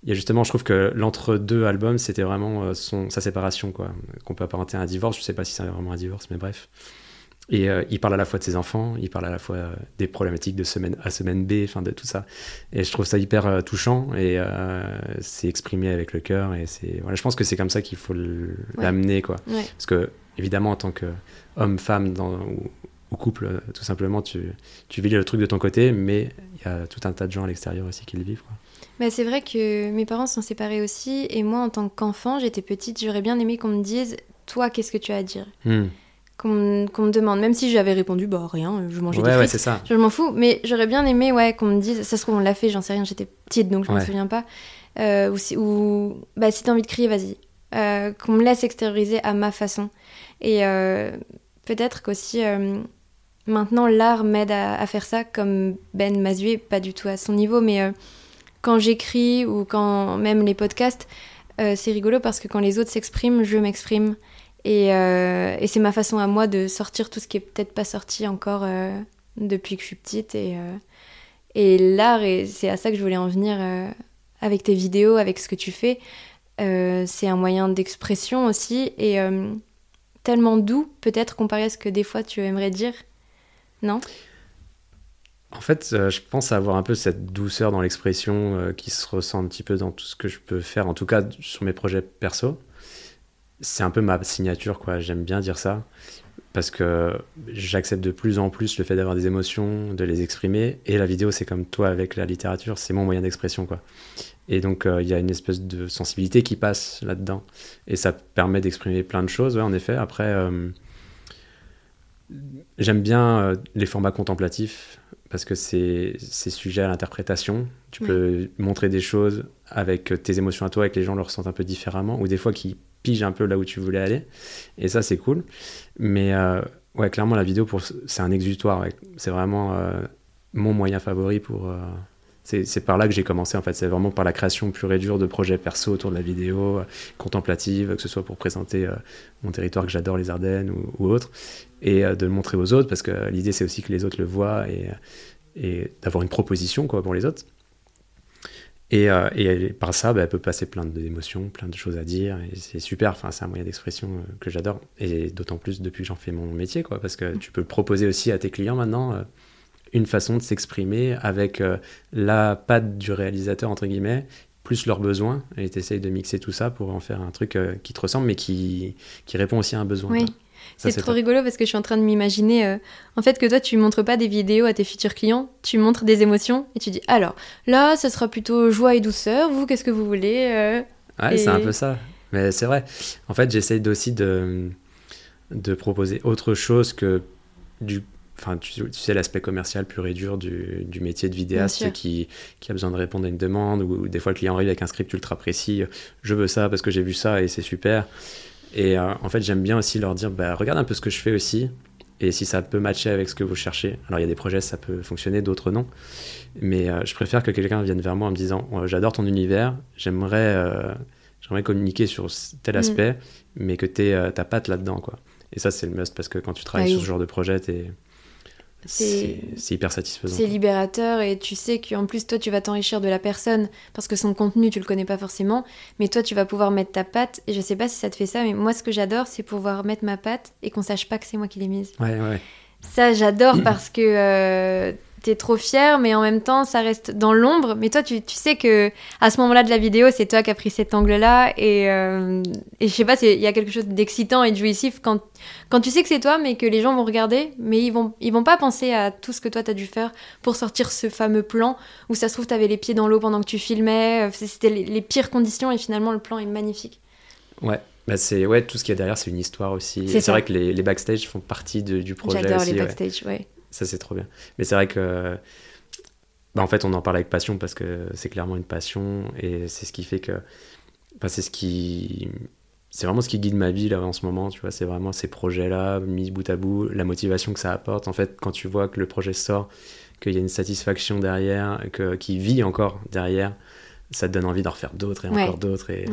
il y a justement, je trouve que l'entre-deux albums, c'était vraiment euh, son, sa séparation, quoi. Qu'on peut apparenter à un divorce. Je sais pas si c'est vraiment un divorce, mais bref. Et euh, il parle à la fois de ses enfants, il parle à la fois euh, des problématiques de semaine A, semaine B, enfin de tout ça. Et je trouve ça hyper touchant et c'est exprimé avec le cœur. Et c'est, voilà, je pense que c'est comme ça qu'il faut l'amener, quoi. Parce que, évidemment, en tant qu'homme, femme, dans, ou, ou, couple, tout simplement, tu, tu vis le truc de ton côté, mais il y a tout un tas de gens à l'extérieur aussi qui le vivent, quoi. Bah, c'est vrai que mes parents sont séparés aussi, et moi, en tant qu'enfant, j'étais petite, j'aurais bien aimé qu'on me dise Toi, qu'est-ce que tu as à dire? Hmm. Qu'on me demande, même si j'avais répondu Bah, rien, je mangeais des frites. ça. Je m'en fous, mais j'aurais bien aimé ouais, qu'on me dise Ça se trouve, on l'a fait, j'en sais rien, j'étais petite, donc je ne me souviens pas. Euh, ou, si, ou bah, si t'as envie de crier, vas-y. Euh, qu'on me laisse extérioriser à ma façon. Et euh, peut-être qu'aussi. Maintenant, l'art m'aide à, faire ça, comme Ben Mazué, pas du tout à son niveau, mais quand j'écris ou quand même les podcasts, euh, c'est rigolo parce que quand les autres s'expriment, je m'exprime. Et, euh, et c'est ma façon à moi de sortir tout ce qui est peut-être pas sorti encore euh, depuis que je suis petite. Et, et l'art, c'est à ça que je voulais en venir avec tes vidéos, avec ce que tu fais. c'est un moyen d'expression aussi et tellement doux, peut-être comparé à ce que des fois tu aimerais dire. Non? En fait, euh, je pense avoir un peu cette douceur dans l'expression euh, qui se ressent un petit peu dans tout ce que je peux faire, en tout cas sur mes projets perso. C'est un peu ma signature, quoi. J'aime bien dire ça parce que j'accepte de plus en plus le fait d'avoir des émotions, de les exprimer. Et la vidéo, c'est comme toi avec la littérature, c'est mon moyen d'expression, quoi. Et donc, euh, il y a une espèce de sensibilité qui passe là-dedans. Et ça permet d'exprimer plein de choses, ouais, en effet. Après, j'aime bien les formats contemplatifs parce que c'est sujet à l'interprétation. Tu peux montrer des choses avec tes émotions à toi et que les gens le ressentent un peu différemment, ou des fois qui pigent un peu là où tu voulais aller. Et ça, c'est cool. Mais euh, ouais, clairement, la vidéo, c'est un exutoire. C'est vraiment euh, mon moyen favori pour. Euh, c'est par là que j'ai commencé en fait. C'est vraiment par la création pure et dure de projets perso autour de la vidéo, contemplative, que ce soit pour présenter mon territoire que j'adore, les Ardennes ou, ou autre et euh, de le montrer aux autres parce que l'idée c'est aussi que les autres le voient et, et d'avoir une proposition quoi, pour les autres. Et, euh, et par ça, bah, elle peut passer plein d'émotions, plein de choses à dire. Et c'est super, enfin, c'est un moyen d'expression euh, que j'adore. Et d'autant plus depuis que j'en fais mon métier, quoi, parce que tu peux proposer aussi à tes clients maintenant une façon de s'exprimer avec la patte du réalisateur, entre guillemets, plus leurs besoins. Et tu essayes de mixer tout ça pour en faire un truc qui te ressemble, mais qui, qui répond aussi à un besoin. Oui. C'est trop rigolo parce que je suis en train de m'imaginer, euh, en fait, que toi, tu montres pas des vidéos à tes futurs clients, tu montres des émotions et tu dis, alors, là, ça sera plutôt joie et douceur, vous, qu'est-ce que vous voulez euh, Ouais, c'est un peu ça. Mais c'est vrai. En fait, j'essaye aussi de, de proposer autre chose que du enfin, tu, sais, l'aspect commercial pur et dur du, du métier de vidéaste qui, qui, a besoin de répondre à une demande, ou des fois le client arrive avec un script ultra précis, je veux ça parce que j'ai vu ça et c'est super. Et euh, en fait, j'aime bien aussi leur dire, bah, regarde un peu ce que je fais aussi, et si ça peut matcher avec ce que vous cherchez. Alors il y a des projets, ça peut fonctionner, d'autres non. Mais euh, je préfère que quelqu'un vienne vers moi en me disant, j'adore ton univers, j'aimerais euh, j'aimerais communiquer sur tel mm. aspect, mais que tu aies ta patte là-dedans. quoi. Et ça, c'est le must, parce que quand tu travailles sur ce genre de projet, tu c'est hyper satisfaisant. C'est libérateur et tu sais qu'en plus toi tu vas t'enrichir de la personne parce que son contenu tu le connais pas forcément, mais toi tu vas pouvoir mettre ta patte et je sais pas si ça te fait ça, mais moi ce que j'adore c'est pouvoir mettre ma patte et qu'on sache pas que c'est moi qui l'ai mise. Ouais, ouais. Ça j'adore parce que euh, t'es trop fier, mais en même temps, ça reste dans l'ombre. Mais toi, tu, tu, sais que à ce moment-là de la vidéo, c'est toi qui as pris cet angle-là. Et, euh, et je sais pas, il y a quelque chose d'excitant et de jouissif quand, quand tu sais que c'est toi, mais que les gens vont regarder, mais ils vont, ils vont pas penser à tout ce que toi, t'as dû faire pour sortir ce fameux plan où ça se trouve, t'avais les pieds dans l'eau pendant que tu filmais. C'était les, les, pires conditions et finalement, le plan est magnifique. Ouais, bah c'est ouais, tout ce qu'il y a derrière, c'est une histoire aussi. C'est vrai que les, les, backstage font partie de, du projet. J'adore les backstage, ouais. Ça, c'est trop bien. Mais c'est vrai que. Bah, en fait, on en parle avec passion parce que c'est clairement une passion et c'est ce qui fait que. Bah, c'est ce qui. C'est vraiment ce qui guide ma vie là en ce moment, tu vois. C'est vraiment ces projets-là, mis bout à bout, la motivation que ça apporte. En fait, quand tu vois que le projet sort, qu'il y a une satisfaction derrière, que, qui vit encore derrière, ça te donne envie d'en refaire d'autres et encore d'autres. Et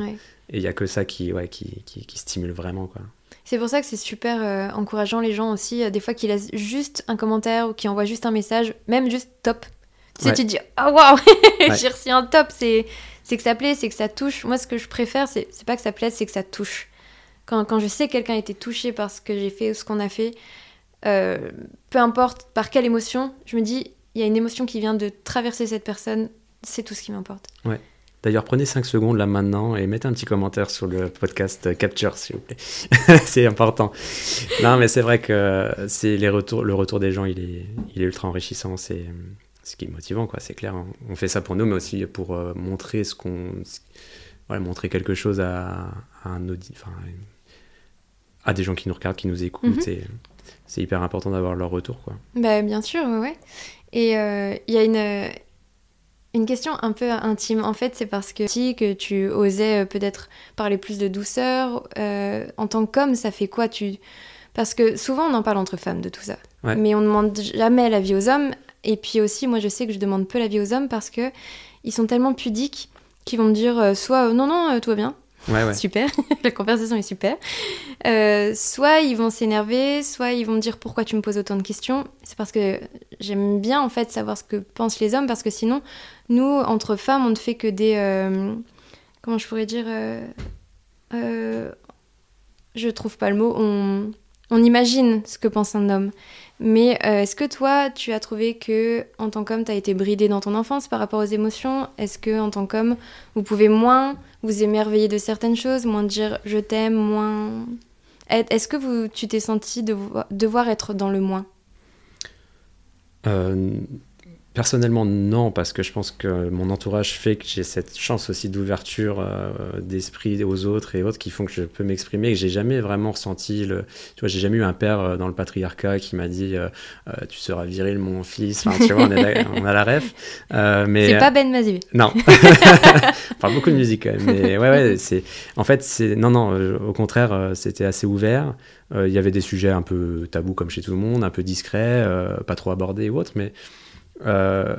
il n'y a que ça qui, ouais, qui, qui, qui stimule vraiment. quoi. C'est pour ça que c'est super euh, encourageant les gens aussi, euh, des fois qui laissent juste un commentaire ou qui envoient juste un message, même juste top. Tu sais, tu te dis, oh waouh, j'ai reçu un top, c'est que ça plaît, c'est que ça touche. Moi, ce que je préfère, c'est pas que ça plaise, c'est que ça touche. Quand, quand je sais que quelqu'un a été touché par ce que j'ai fait ou ce qu'on a fait, euh, peu importe par quelle émotion, je me dis, il y a une émotion qui vient de traverser cette personne, c'est tout ce qui m'importe. Ouais. D'ailleurs, prenez 5 secondes là maintenant et mettez un petit commentaire sur le podcast Capture, s'il vous plaît. c'est important. Non, mais c'est vrai que c'est les retours, le retour des gens, il est, il est ultra enrichissant. C'est ce qui est motivant, quoi. C'est clair. Hein. On fait ça pour nous, mais aussi pour euh, montrer ce qu'on, voilà, montrer quelque chose à, un audit, enfin, à des gens qui nous regardent, qui nous écoutent. Mhm. C'est hyper important d'avoir leur retour, quoi. Bah, bien sûr, ouais. Et euh, il y a une une question un peu intime, en fait, c'est parce que si que tu osais euh, peut-être parler plus de douceur, euh, en tant qu'homme, ça fait quoi? Tu... Parce que souvent on en parle entre femmes de tout ça, mais on ne demande jamais la vie aux hommes. Et puis aussi, moi je sais que je demande peu la vie aux hommes parce que ils sont tellement pudiques qu'ils vont me dire euh, soit non non tout va bien, super, la conversation est super. Euh, soit ils vont s'énerver, soit ils vont me dire pourquoi tu me poses autant de questions. C'est parce que j'aime bien en fait savoir ce que pensent les hommes, parce que sinon, nous, entre femmes, on ne fait que des... Euh, comment je pourrais dire euh, Je trouve pas le mot. On, imagine ce que pense un homme. Mais est-ce que toi, tu as trouvé que en tant qu'homme, tu as été bridé dans ton enfance par rapport aux émotions? Est-ce que en tant qu'homme, vous pouvez moins vous émerveiller de certaines choses, moins dire je t'aime, moins. Est-ce que tu t'es senti de, devoir être dans le moins? Euh, Personnellement, non, parce que je pense que mon entourage fait que j'ai cette chance aussi d'ouverture euh, d'esprit aux autres et autres qui font que je peux m'exprimer. Que j'ai jamais vraiment ressenti le. Tu vois, j'ai jamais eu un père euh, dans le patriarcat qui m'a dit euh, Tu seras viril, mon fils. Enfin, tu vois, on, a la ref. mais c'est pas Ben Mazivi. Non. on parle beaucoup de musique quand même. Mais ouais, ouais, c'est. En fait, c'est. Non, non, au contraire, c'était assez ouvert. Il y avait des sujets un peu tabous comme chez tout le monde, un peu discrets, pas trop abordés ou autres, mais. Euh,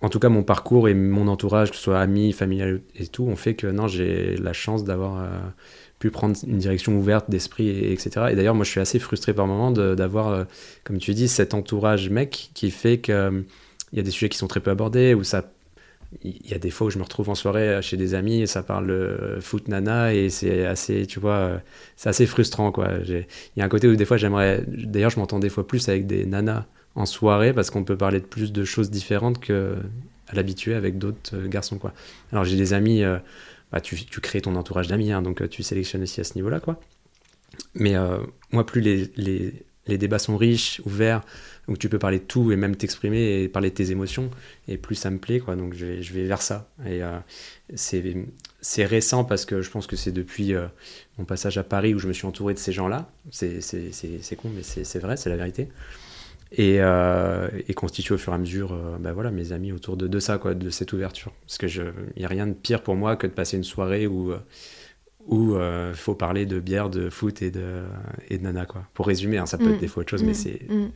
en tout cas, mon parcours et mon entourage, que ce soit amis, familial et tout, ont fait que non, j'ai la chance d'avoir euh, pu prendre une direction ouverte d'esprit, et, etc. Et d'ailleurs, moi, je suis assez frustré par moment d'avoir, euh, comme tu dis, cet entourage mec qui fait qu'il il y a des sujets qui sont très peu abordés, où ça il y a des fois où je me retrouve en soirée chez des amis et ça parle foot nana et c'est assez tu vois c'est assez frustrant quoi il y a un côté où des fois j'aimerais d'ailleurs je m'entends des fois plus avec des nanas en soirée parce qu'on peut parler de plus de choses différentes que à l'habitué avec d'autres euh, garçons. Alors j'ai des amis, euh, bah, tu, crées ton entourage d'amis, hein, donc euh, tu sélectionnes aussi à ce niveau-là quoi. Mais moi plus les, débats sont riches, ouverts, où tu peux parler de tout et même t'exprimer et parler de tes émotions, et plus ça me plaît quoi. Donc je vais, vers ça. Et c'est récent parce que je pense que c'est depuis mon passage à Paris où je me suis entouré de ces gens-là. C'est con, mais c'est vrai, c'est la vérité et, euh, et, constituer au fur et à mesure euh, bah voilà, mes amis autour de, de, ça, quoi, de cette ouverture. Parce qu'il n'y a rien de pire pour moi que de passer une soirée où il où, euh, faut parler de bière, de foot et de, et de nana. Quoi. Pour résumer, hein, ça peut être mm. des fois autre chose, mais mm. c'est... Mm.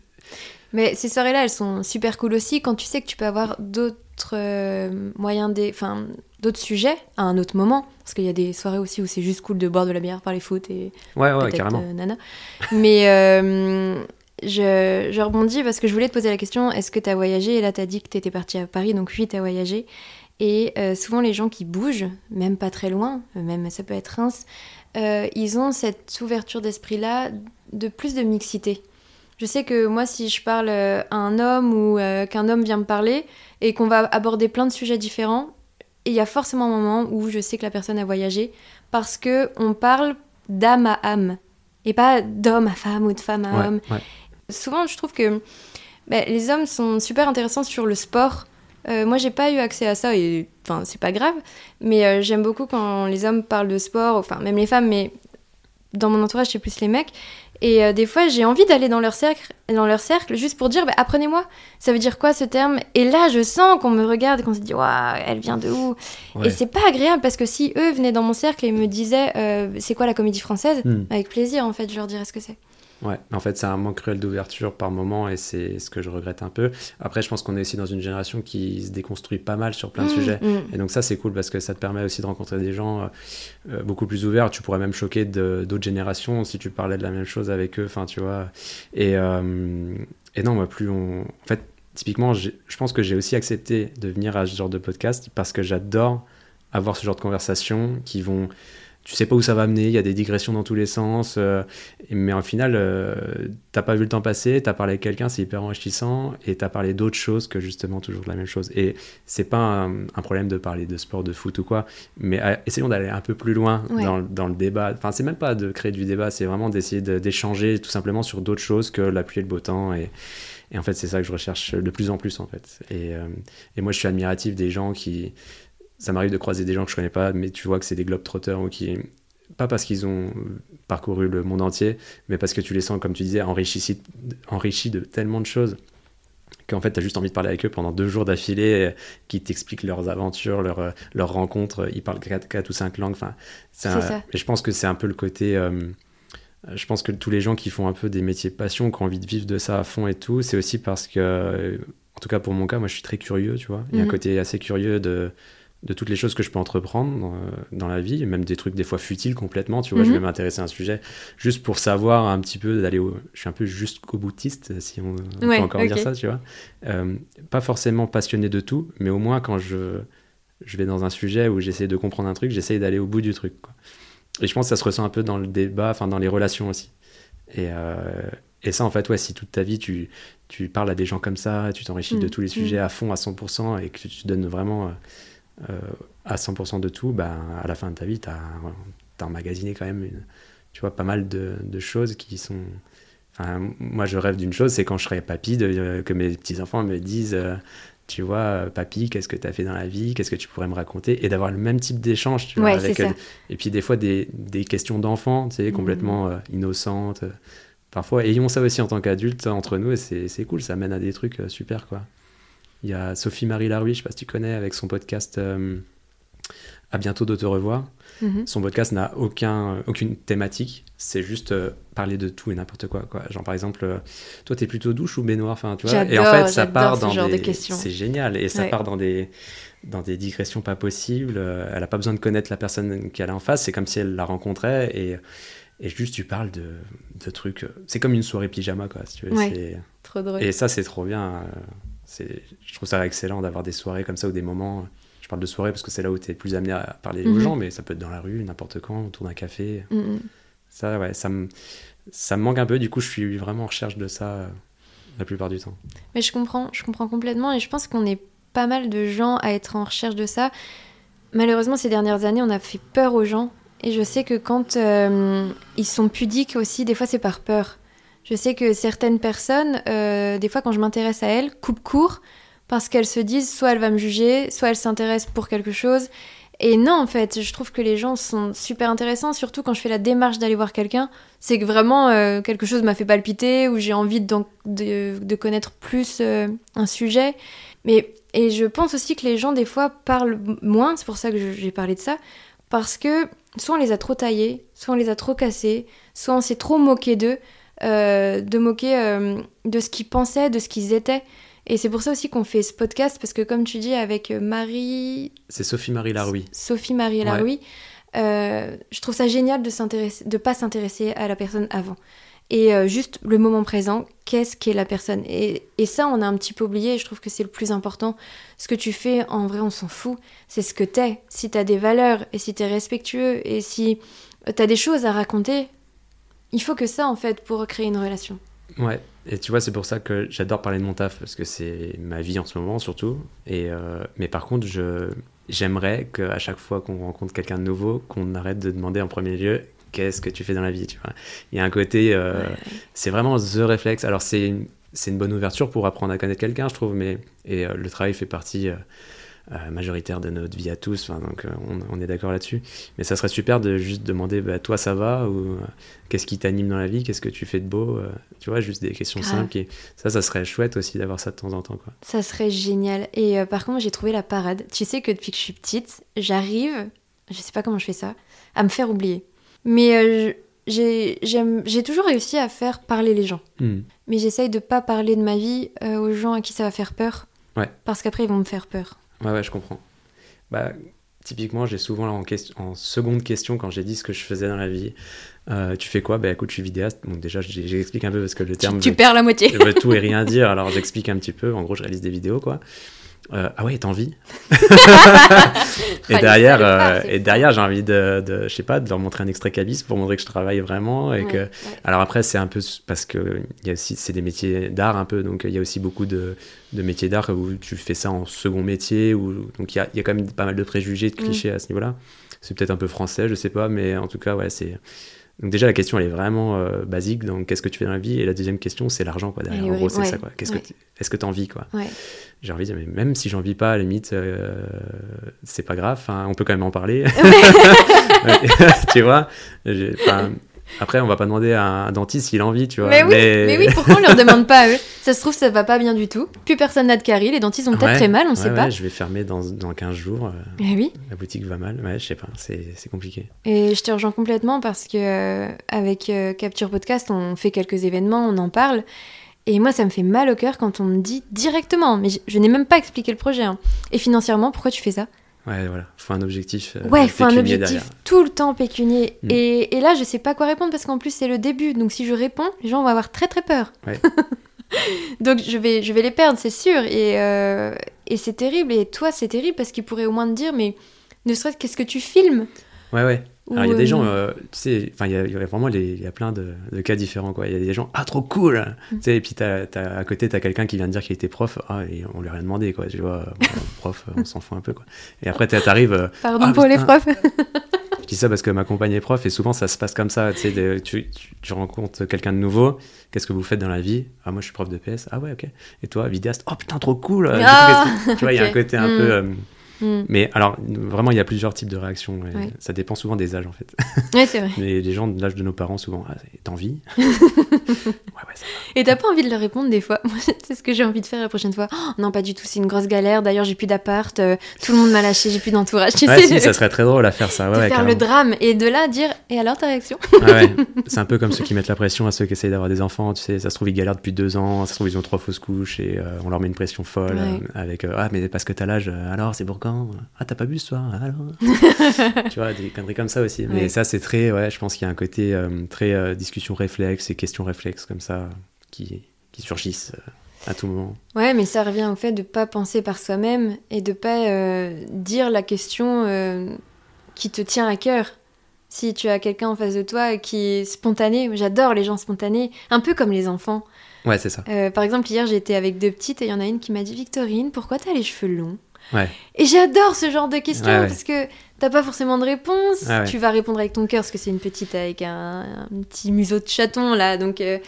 Mais ces soirées-là, elles sont super cool aussi quand tu sais que tu peux avoir d'autres moyens, des... enfin, d'autres sujets à un autre moment. Parce qu'il y a des soirées aussi où c'est juste cool de boire de la bière, parler foot et ouais, ouais, carrément. nana. Mais je, rebondis parce que je voulais te poser la question est-ce que tu as voyagé Et là, tu as dit que tu étais partie à Paris, donc oui, tu as voyagé. Et euh, souvent, les gens qui bougent, même pas très loin, même ça peut être Reims, euh, ils ont cette ouverture d'esprit-là de plus de mixité. Je sais que moi, si je parle euh, à un homme ou qu'un homme vient me parler et qu'on va aborder plein de sujets différents, il y a forcément un moment où je sais que la personne a voyagé parce que on parle d'âme à âme et pas d'homme à femme ou de femme à homme. Souvent, je trouve que bah, les hommes sont super intéressants sur le sport. Euh, moi, j'ai pas eu accès à ça et enfin, c'est pas grave. Mais euh, j'aime beaucoup quand les hommes parlent de sport, enfin, même les femmes, mais dans mon entourage, c'est plus les mecs. Et euh, des fois, j'ai envie d'aller dans leur cercle, dans leur cercle, juste pour dire, bah, apprenez-moi. Ça veut dire quoi ce terme? Et là, je sens qu'on me regarde et qu'on se dit, waouh, elle vient de où? Et c'est pas agréable parce que si eux venaient dans mon cercle et me disaient, euh, c'est quoi la comédie française? Hmm. Avec plaisir, en fait, je leur dirais ce que c'est. Ouais, en fait, c'est un manque cruel d'ouverture par moment et c'est ce que je regrette un peu. Après, je pense qu'on est aussi dans une génération qui se déconstruit pas mal sur plein de mmh, sujets. Mmh. Et donc, ça, c'est cool parce que ça te permet aussi de rencontrer des gens euh, euh, beaucoup plus ouverts. Tu pourrais même choquer d'autres générations si tu parlais de la même chose avec eux. Enfin, tu vois. Et, euh, et non, moi, plus on. En fait, typiquement, je pense que j'ai aussi accepté de venir à ce genre de podcast parce que j'adore avoir ce genre de conversations qui vont tu sais pas où ça va amener, il y a des digressions dans tous les sens, euh, mais au final, euh, t'as pas vu le temps passer, t'as parlé avec quelqu'un, c'est hyper enrichissant, et t'as parlé d'autres choses que justement toujours de la même chose. Et c'est pas un, problème de parler de sport, de foot ou quoi, mais euh, essayons d'aller un peu plus loin dans, dans, le débat. Enfin, c'est même pas de créer du débat, c'est vraiment d'essayer d'échanger tout simplement sur d'autres choses que la pluie et le beau temps. Et, et en fait, c'est ça que je recherche de plus en plus, en fait. Et, et moi, je suis admiratif des gens qui ça m'arrive de croiser des gens que je connais pas, mais tu vois que c'est des globetrotters ou qui, pas parce qu'ils ont parcouru le monde entier, mais parce que tu les sens, comme tu disais, enrichis, enrichis de tellement de choses qu'en fait, tu as juste envie de parler avec eux pendant deux jours d'affilée, qui t'expliquent leurs aventures, leurs, leurs rencontres. Ils parlent quatre, ou cinq langues. Enfin, ça. Et je pense que c'est un peu le côté. Euh, je pense que tous les gens qui font un peu des métiers passion, qui ont envie de vivre de ça à fond et tout, c'est aussi parce que, en tout cas pour mon cas, moi je suis très curieux, tu vois. Il y a un mhm. côté assez curieux de de toutes les choses que je peux entreprendre dans, la vie, même des trucs des fois futiles complètement, tu vois, je vais mhm. m'intéresser à un sujet juste pour savoir un petit peu d'aller au... Je suis un peu jusqu'au boutiste, si on, peut encore dire ça, tu vois. Euh, pas forcément passionné de tout, mais au moins quand je, je vais dans un sujet où j'essaie de comprendre un truc, j'essaie d'aller au bout du truc. Quoi. Et je pense que ça se ressent un peu dans le débat, enfin dans les relations aussi. Et, euh, et ça, en fait, ouais, si toute ta vie tu, tu parles à des gens comme ça, tu t'enrichis de mm. tous les sujets mm. à fond, à 100%, et que tu donnes vraiment... Euh, euh, à 100% de tout, bah, à la fin de ta vie, tu as, as, emmagasiné quand même une, tu vois, pas mal de, de choses qui sont... Enfin, moi, je rêve d'une chose, c'est quand je serai papy, de, euh, que mes petits-enfants me disent, euh, tu vois, papy, qu'est-ce que tu as fait dans la vie, qu'est-ce que tu pourrais me raconter, et d'avoir le même type d'échange, tu vois, avec, et puis des fois des, des questions d'enfants, tu sais, mmh. complètement innocentes. Parfois, ayons ça aussi en tant qu'adultes entre nous, et c'est cool, ça mène à des trucs super, quoi. Il y a Sophie-Marie Laroui, je sais pas si tu connais, avec son podcast euh, À bientôt de te revoir. Mhm. Son podcast n'a aucun, aucune thématique, c'est juste euh, parler de tout et n'importe quoi, quoi. Genre par exemple, euh, toi t'es plutôt douche ou baignoire, enfin tu vois. Et en fait ça part dans des, de c'est génial et ça part dans des dans des digressions pas possibles. Elle a pas besoin de connaître la personne qu'elle a en face, c'est comme si elle la rencontrait et et juste tu parles de, de trucs. C'est comme une soirée pyjama quoi. Si tu veux. trop drôle. Et ça c'est trop bien je trouve ça excellent d'avoir des soirées comme ça ou des moments. Je parle de soirée parce que c'est là où tu es plus amené à parler aux mhm. gens, mais ça peut être dans la rue, n'importe quand, autour d'un café. Mhm. Ça, ouais, ça me, ça me manque un peu. Du coup, je suis vraiment en recherche de ça euh, la plupart du temps. Mais je comprends, je comprends complètement et je pense qu'on est pas mal de gens à être en recherche de ça. Malheureusement, ces dernières années, on a fait peur aux gens. Et je sais que quand euh, ils sont pudiques aussi, des fois c'est par peur. Je sais que certaines personnes, euh, des fois quand je m'intéresse à elles, coupent court parce qu'elles se disent soit elle va me juger, soit elle s'intéresse pour quelque chose. Et non, en fait, je trouve que les gens sont super intéressants, surtout quand je fais la démarche d'aller voir quelqu'un. C'est que vraiment euh, quelque chose m'a fait palpiter ou j'ai envie de, de, connaître plus euh, un sujet. Mais, et je pense aussi que les gens, des fois, parlent moins, c'est pour ça que j'ai parlé de ça, parce que soit on les a trop taillés, soit on les a trop cassés, soit on s'est trop moqué d'eux. Euh, de moquer euh, de ce qu'ils pensaient, de ce qu'ils étaient. Et c'est pour ça aussi qu'on fait ce podcast, parce que comme tu dis, avec Marie... C'est Sophie-Marie Laroui. Sophie-Marie Laroui. Euh, je trouve ça génial de de pas s'intéresser à la personne avant. Et juste le moment présent, qu'est-ce qu'est la personne? Et, et, ça, on a un petit peu oublié, et je trouve que c'est le plus important. Ce que tu fais, en vrai, on s'en fout. C'est ce que t'es. Si t'as des valeurs, et si t'es respectueux, et si t'as des choses à raconter, il faut que ça, en fait, pour créer une relation. Ouais, et tu vois, c'est pour ça que j'adore parler de mon taf, parce que c'est ma vie en ce moment, surtout. Et, euh, mais par contre, je, j'aimerais qu'à chaque fois qu'on rencontre quelqu'un de nouveau, qu'on arrête de demander en premier lieu qu'est-ce que tu fais dans la vie, tu vois. Il y a un côté, euh, c'est vraiment the réflexe. Alors, c'est une, c'est une bonne ouverture pour apprendre à connaître quelqu'un, je trouve, mais et euh, le travail fait partie majoritaire de notre vie à tous. donc on, est d'accord là-dessus. Mais ça serait super de juste demander, bah, toi ça va ou qu'est-ce qui t'anime dans la vie, qu'est-ce que tu fais de beau, tu vois, juste des questions simples. Et ça, ça serait chouette aussi d'avoir ça de temps en temps. Quoi. Ça serait génial. Et par contre, j'ai trouvé la parade. Tu sais que depuis que je suis petite, j'arrive, je sais pas comment je fais ça, à me faire oublier. Mais j'ai toujours réussi à faire parler les gens. Hmm. Mais j'essaye de pas parler de ma vie euh, aux gens à qui ça va faire peur. Ouais. Parce qu'après, ils vont me faire peur. Ouais, ouais, je comprends. Bah, typiquement, j'ai souvent en, question, en seconde question, quand j'ai dit ce que je faisais dans la vie, euh, tu fais quoi? Bah écoute, je suis vidéaste. Bon, déjà, j'explique un peu parce que le terme. Tu, perds la moitié. Je veux tout et rien dire, alors j'explique un petit peu. En gros, je réalise des vidéos, quoi. Euh, ah ouais, t'as envie Et derrière, euh, et derrière, j'ai envie de, de, je sais pas, de leur montrer un extrait cabis pour montrer que je travaille vraiment et que. Alors après, c'est un peu parce que il y a aussi, c'est des métiers d'art un peu, donc il y a aussi beaucoup de, de métiers d'art où tu fais ça en second métier, donc il y a, y a, quand même pas mal de préjugés, de clichés à ce niveau-là. C'est peut-être un peu français, je sais pas, mais en tout cas, ouais, c'est donc déjà la question elle est vraiment euh, basique donc qu'est-ce que tu fais dans la vie et la deuxième question c'est l'argent quoi derrière. En gros c'est ça quoi. Qu'est-ce que est-ce que tu en vis quoi? J'ai envie de dire mais même si j'en vis pas à la limite euh, c'est pas grave on peut quand même en parler. tu vois? Après, on va pas demander à un dentiste s'il a envie, tu vois. Mais oui, mais... oui pourquoi on leur demande pas à eux? Ça se trouve, ça va pas bien du tout. Plus personne n'a de carie, les dentistes ont peut-être très mal, on sait pas. je vais fermer dans, dans 15 jours. Euh, mais oui. La boutique va mal, ouais, je sais pas, c'est compliqué. Et je te rejoins complètement parce que euh, avec euh, Capture Podcast, on fait quelques événements, on en parle. Et moi, ça me fait mal au cœur quand on me dit directement, mais je, n'ai même pas expliqué le projet. Hein. Et financièrement, pourquoi tu fais ça? Ouais, voilà, faut un objectif. Euh, ouais, faut un objectif tout le temps pécunier. Mm. Et, et, là, je sais pas quoi répondre parce qu'en plus, c'est le début. Donc, si je réponds, les gens vont avoir très très peur. Ouais. donc, je vais, je vais les perdre, c'est sûr. Et, euh, et c'est terrible. Et toi, c'est terrible parce qu'ils pourraient au moins te dire, mais ne serait-ce qu'est-ce que tu filmes Ouais, ouais. Alors, il y a des gens, euh, tu sais, enfin, il y, a vraiment il y a plein de, cas différents, quoi. Il y a des gens, ah, trop cool mm. Tu sais, et puis as, à côté, tu as quelqu'un qui vient de dire qu'il était prof, ah, et on lui a rien demandé, quoi. Tu vois, prof, on s'en fout un peu, quoi. Et après, t'arrives. Euh, Pardon ah, pour les profs Je dis ça parce que ma compagne est prof, et souvent, ça se passe comme ça, tu sais, tu, tu, rencontres quelqu'un de nouveau, qu'est-ce que vous faites dans la vie? Ah, moi, je suis prof de PS, ah ouais, ok. Et toi, vidéaste, oh putain, trop cool ah, Tu vois, il y a un côté un mm. peu. Euh, Mm. Mais alors, vraiment, il y a plusieurs types de réactions. Ça dépend souvent des âges, en fait. C'est vrai. Mais les gens de l'âge de nos parents, souvent, ah, t'as envie ouais, ouais, Et t'as pas envie de leur répondre des fois? C'est ce que j'ai envie de faire la prochaine fois. Oh, non, pas du tout, c'est une grosse galère. D'ailleurs, j'ai plus d'appart, euh, tout le monde m'a lâché, j'ai plus d'entourage. Tu sais, si, ça serait très drôle à faire ça. Ouais, faire le drame et de là dire, et alors ta réaction? C'est un peu comme ceux qui mettent la pression à ceux qui essayent d'avoir des enfants. Tu sais, ça se trouve, ils galèrent depuis deux ans, ça se trouve, ils ont trois fausses couches et euh, on leur met une pression folle avec Ah, mais parce que t'as l'âge, alors c'est pour quand Ah, t'as pas bu ce soir alors Tu vois, des conneries comme ça aussi. Mais ça, c'est très, ouais, je pense qu'il y a un côté euh, très euh, discussion réflexe et questions réflexes comme ça qui, qui surgissent euh, à tout moment. Ouais, mais ça revient au fait de pas penser par soi-même et de pas dire la question qui te tient à cœur. Si tu as quelqu'un en face de toi qui est spontané, j'adore les gens spontanés, un peu comme les enfants. Ouais, c'est ça. par exemple, hier, j'étais avec deux petites et il y en a une qui m'a dit Victorine, pourquoi t'as les cheveux longs? Et j'adore ce genre de questions parce que t'as pas forcément de réponse. tu vas répondre avec ton cœur parce que c'est une petite avec un, petit museau de chaton là. Donc, euh,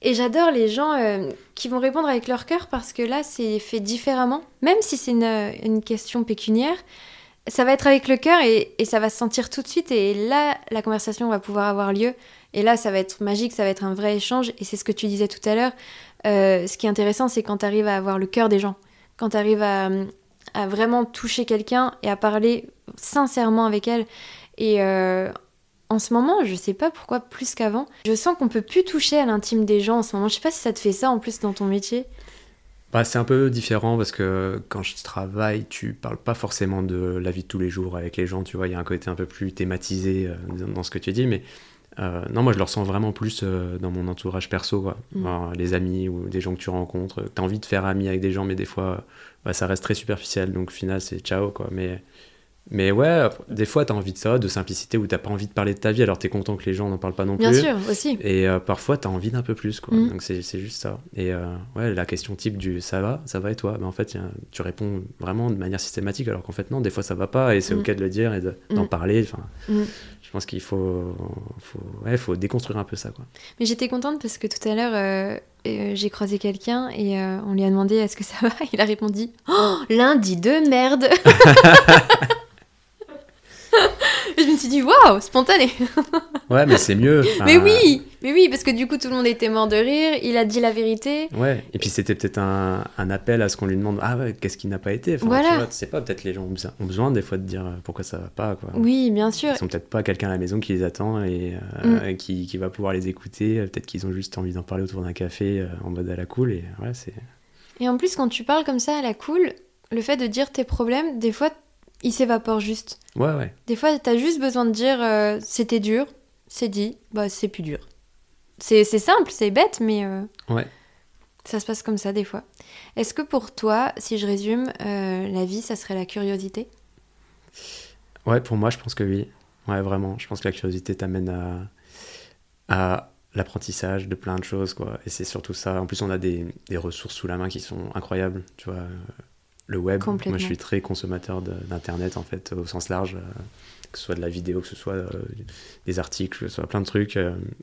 Et j'adore les gens euh, qui vont répondre avec leur cœur parce que là, c'est fait différemment. Même si c'est une, question pécuniaire, ça va être avec le cœur et, ça va se sentir tout de suite. Et là, la conversation va pouvoir avoir lieu. Et là, ça va être magique, ça va être un vrai échange. Et c'est ce que tu disais tout à l'heure. Euh, ce qui est intéressant, c'est quand tu arrives à avoir le cœur des gens. Quand tu arrives à, à vraiment toucher quelqu'un et à parler sincèrement avec elle. Et euh, en ce moment, je sais pas pourquoi plus qu'avant, je sens qu'on peut plus toucher à l'intime des gens en ce moment. Je sais pas si ça te fait ça en plus dans ton métier. Bah, c'est un peu différent parce que quand je travaille, tu parles pas forcément de la vie de tous les jours avec les gens, tu vois, il y a un côté un peu plus thématisé euh, dans ce que tu dis, mais euh, non, moi je le ressens vraiment plus dans mon entourage perso, quoi. Mm. les amis ou des gens que tu rencontres. Tu as envie de faire ami avec des gens, mais des fois bah, ça reste très superficiel. Donc, au final, c'est ciao, quoi. Mais, mais ouais, des fois, tu as envie de ça, de simplicité, où tu pas envie de parler de ta vie, alors tu es content que les gens n'en parlent pas non plus. Bien sûr, aussi. Et euh, parfois, tu as envie d'un peu plus, quoi. Mm. Donc, c'est juste ça. Et euh, ouais, la question type du ça va, ça va et toi? Mais En fait, tu réponds vraiment de manière systématique, alors qu'en fait, non, des fois, ça va pas, et c'est mm. ok de le dire et d'en mm. parler. Enfin, je pense qu'il faut, faut, ouais, faut déconstruire un peu ça, quoi. Mais j'étais contente parce que tout à l'heure, euh, j'ai croisé quelqu'un et on lui a demandé est-ce que ça va? Il a répondu oh, lundi de merde je me suis dit, waouh, spontané. ouais, mais c'est mieux. Mais oui, mais oui, parce que du coup, tout le monde était mort de rire. Il a dit la vérité. Ouais, et puis c'était peut-être un, un, appel à ce qu'on lui demande. Ah ouais, qu'est-ce qui n'a pas été? Enfin, Voilà. Tu, vois, sais pas, peut-être les gens ont besoin des fois de dire euh, pourquoi ça va pas. Quoi. Oui, bien sûr. Ils sont peut-être pas quelqu'un à la maison qui les attend et euh, mm. qui, qui, va pouvoir les écouter. Peut-être qu'ils ont juste envie d'en parler autour d'un café euh, en mode à la cool. Et ouais, c'est. Et en plus, quand tu parles comme ça à la cool, le fait de dire tes problèmes, des fois, il s'évapore juste. Ouais, ouais. Des fois, t'as juste besoin de dire euh, c'était dur, c'est dit, bah c'est plus dur. C'est simple, c'est bête, mais euh, ouais. ça se passe comme ça des fois. Est-ce que pour toi, si je résume, euh, la vie, ça serait la curiosité? Ouais, pour moi, je pense que oui. Ouais, vraiment. Je pense que la curiosité t'amène à, à l'apprentissage de plein de choses, quoi. Et c'est surtout ça. En plus, on a des, des ressources sous la main qui sont incroyables, tu vois le web. Moi, je suis très consommateur d'Internet, en fait, au sens large, euh, que ce soit de la vidéo, que ce soit euh, des articles, que ce soit plein de trucs.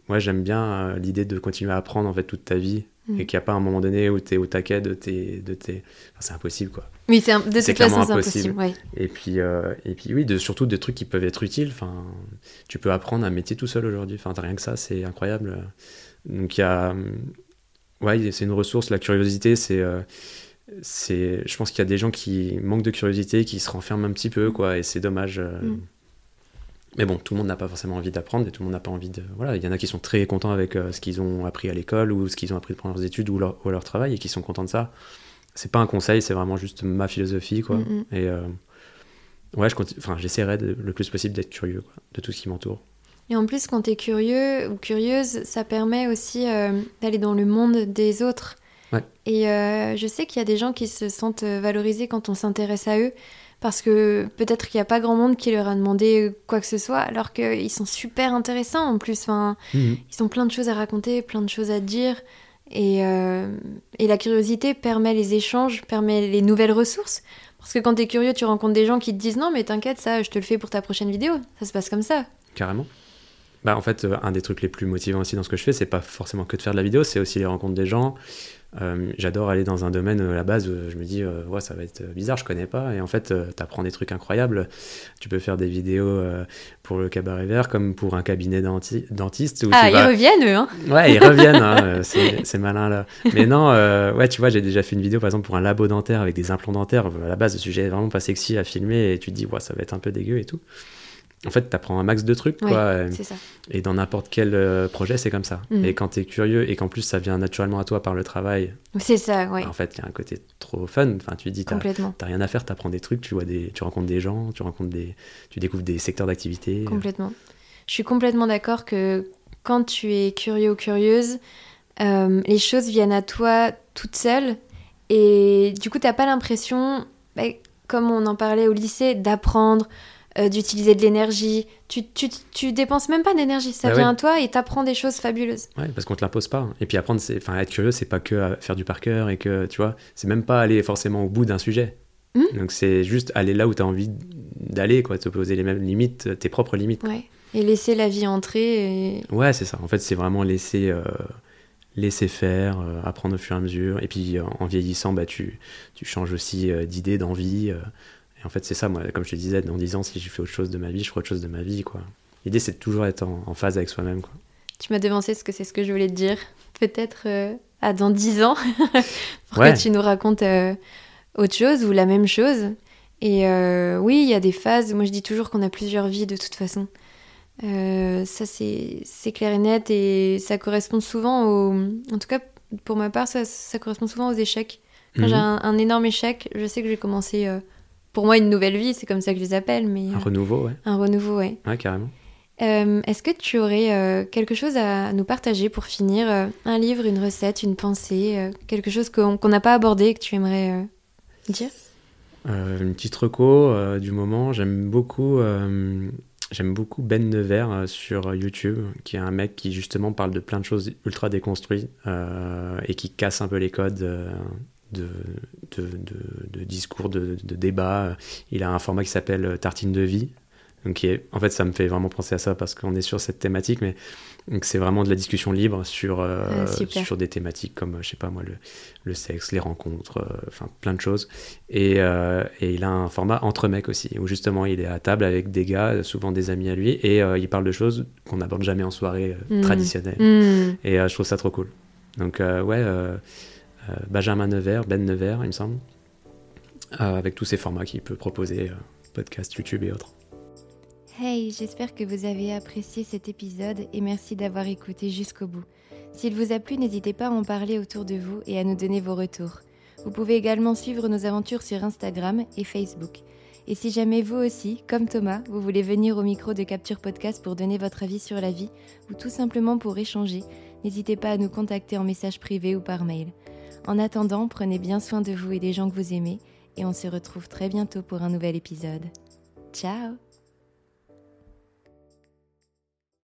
moi, euh. j'aime bien l'idée de continuer à apprendre, en fait, toute ta vie. Mm. Et qu'il n'y a pas un moment donné où tu es au taquet de tes. De tes... c'est impossible, quoi. Oui, c'est de toute façon, c'est impossible. Et, puis, et puis, oui, de, surtout des trucs qui peuvent être utiles. Enfin, tu peux apprendre un métier tout seul aujourd'hui. Enfin, rien que ça, c'est incroyable. Donc, il y a. Ouais, c'est une ressource. La curiosité, c'est c'est je pense qu'il y a des gens qui manquent de curiosité qui se renferment un petit peu quoi et c'est dommage euh. mm. mais bon tout le monde n'a pas forcément envie d'apprendre et tout le monde n'a pas envie de voilà il y en a qui sont très contents avec euh, ce qu'ils ont appris à l'école ou ce qu'ils ont appris pendant leurs études ou leur, ou leur travail et qui sont contents de ça c'est pas un conseil c'est vraiment juste ma philosophie quoi mm, mm. et euh, ouais je enfin j'essaierai le plus possible d'être curieux de tout ce qui m'entoure et en plus, quand tu es curieux ou curieuse, ça permet aussi d'aller dans le monde des autres et euh, je sais qu'il y a des gens qui se sentent euh, valorisés quand on s'intéresse à eux, parce que peut-être qu'il n'y a pas grand monde qui leur a demandé quoi que ce soit, alors qu'ils sont super intéressants en plus. Enfin, mhm. Ils ont plein de choses à raconter, plein de choses à dire. Et, euh, et la curiosité permet les échanges, permet les nouvelles ressources. Parce que quand tu es curieux, tu rencontres des gens qui te disent non, mais t'inquiète, ça, je te le fais pour ta prochaine vidéo. Ça se passe comme ça. Carrément. Bah, en fait, un des trucs les plus motivants aussi dans ce que je fais, c'est pas forcément que de faire de la vidéo, c'est aussi les rencontres des gens, euh, j'adore aller dans un domaine euh, à la base où je me dis euh, ouais, ça va être bizarre, je connais pas. Et en fait, tu apprends des trucs incroyables. Tu peux faire des vidéos pour le cabaret vert comme pour un cabinet dentiste. ah, ils reviennent eux, hein Ouais, ils reviennent, hein, c'est malin là. Mais non, ouais, tu vois, j'ai déjà fait une vidéo par exemple pour un labo dentaire avec des implants dentaires. À la base, le sujet est vraiment pas sexy à filmer et tu te dis ouais, ça va être un peu dégueu et tout en fait, tu apprends un max de trucs. quoi, et, dans n'importe quel euh, projet, c'est comme ça. Mm. Et quand tu es curieux et qu'en plus ça vient naturellement à toi par le travail. C'est ça, ouais. En fait, il y a un côté trop fun. Enfin, tu dis, tu n'as rien à faire, tu apprends des trucs, tu, vois des, tu rencontres des gens, tu, rencontres des, tu découvres des secteurs d'activité. Complètement. Je suis complètement d'accord que quand tu es curieux ou curieuse, euh, les choses viennent à toi toutes seules. Et du coup, tu n'as pas l'impression, bah, comme on en parlait au lycée, d'apprendre euh, d'utiliser de l'énergie. Tu, tu, tu, dépenses même pas d'énergie, ça bah vient à toi et t'apprends des choses fabuleuses. Ouais, parce qu'on te l'impose pas. Et puis apprendre, enfin être curieux, c'est pas que faire du par cœur et que, tu vois, c'est même pas aller forcément au bout d'un sujet. Hmm? Donc c'est juste aller là où tu as envie d'aller, quoi, te poser les mêmes limites, tes propres limites. Ouais. Et laisser la vie entrer. Et... Ouais, c'est ça. En fait, c'est vraiment laisser, euh, laisser faire, euh, apprendre au fur et à mesure. Et puis en vieillissant, bah, tu, tu changes aussi d'idée, d'envie. Et en fait, c'est ça, moi, comme je te disais, dans 10 ans, si j'ai fait autre chose de ma vie, je ferai autre chose de ma vie, quoi. L'idée, c'est de toujours être en, phase avec soi-même, quoi. Tu m'as devancé ce que c'est ce que je voulais te dire. Peut-être euh, à dans 10 ans, pour que tu nous racontes euh, autre chose ou la même chose. Et euh, oui, il y a des phases. Moi, je dis toujours qu'on a plusieurs vies de toute façon. ça, c'est clair et net et ça correspond souvent aux. En tout cas, pour ma part, ça, ça correspond souvent aux échecs. Quand j'ai mhm. un, un, énorme échec, je sais que j'ai commencé pour moi une nouvelle vie, c'est comme ça que je les appelle. Mais, un euh, renouveau, ouais. Un renouveau, ouais. Ouais, carrément. Euh, est-ce que tu aurais euh, quelque chose à nous partager pour finir Un livre, une recette, une pensée, quelque chose qu'on n'a pas abordé et que tu aimerais dire? Une petite reco du moment. J'aime beaucoup, j'aime beaucoup Ben Nevers sur YouTube, qui est un mec qui justement parle de plein de choses ultra déconstruites et qui casse un peu les codes de, de, de, discours, de, de débat. Il a un format qui s'appelle Tartine de vie. Donc, en fait, ça me fait vraiment penser à ça parce qu'on est sur cette thématique, mais c'est vraiment de la discussion libre sur, euh, ah, sur des thématiques comme, je sais pas moi, le, le sexe, les rencontres, euh, enfin plein de choses. Et, euh, et, il a un format entre mecs aussi, où justement il est à table avec des gars, souvent des amis à lui, et il parle de choses qu'on n'aborde jamais en soirée mmh. traditionnelle. Mmh. Et je trouve ça trop cool. Donc, ouais, Benjamin Nevers, Ben Nevers, il me semble, avec tous ces formats qu'il peut proposer, podcast, YouTube et autres. Hey, j'espère que vous avez apprécié cet épisode et merci d'avoir écouté jusqu'au bout. S'il vous a plu, n'hésitez pas à en parler autour de vous et à nous donner vos retours. Vous pouvez également suivre nos aventures sur Instagram et Facebook. Et si jamais vous aussi, comme Thomas, vous voulez venir au micro de Capture Podcast pour donner votre avis sur la vie ou tout simplement pour échanger, n'hésitez pas à nous contacter en message privé ou par mail. En attendant, prenez bien soin de vous et des gens que vous aimez et on se retrouve très bientôt pour un nouvel épisode. Ciao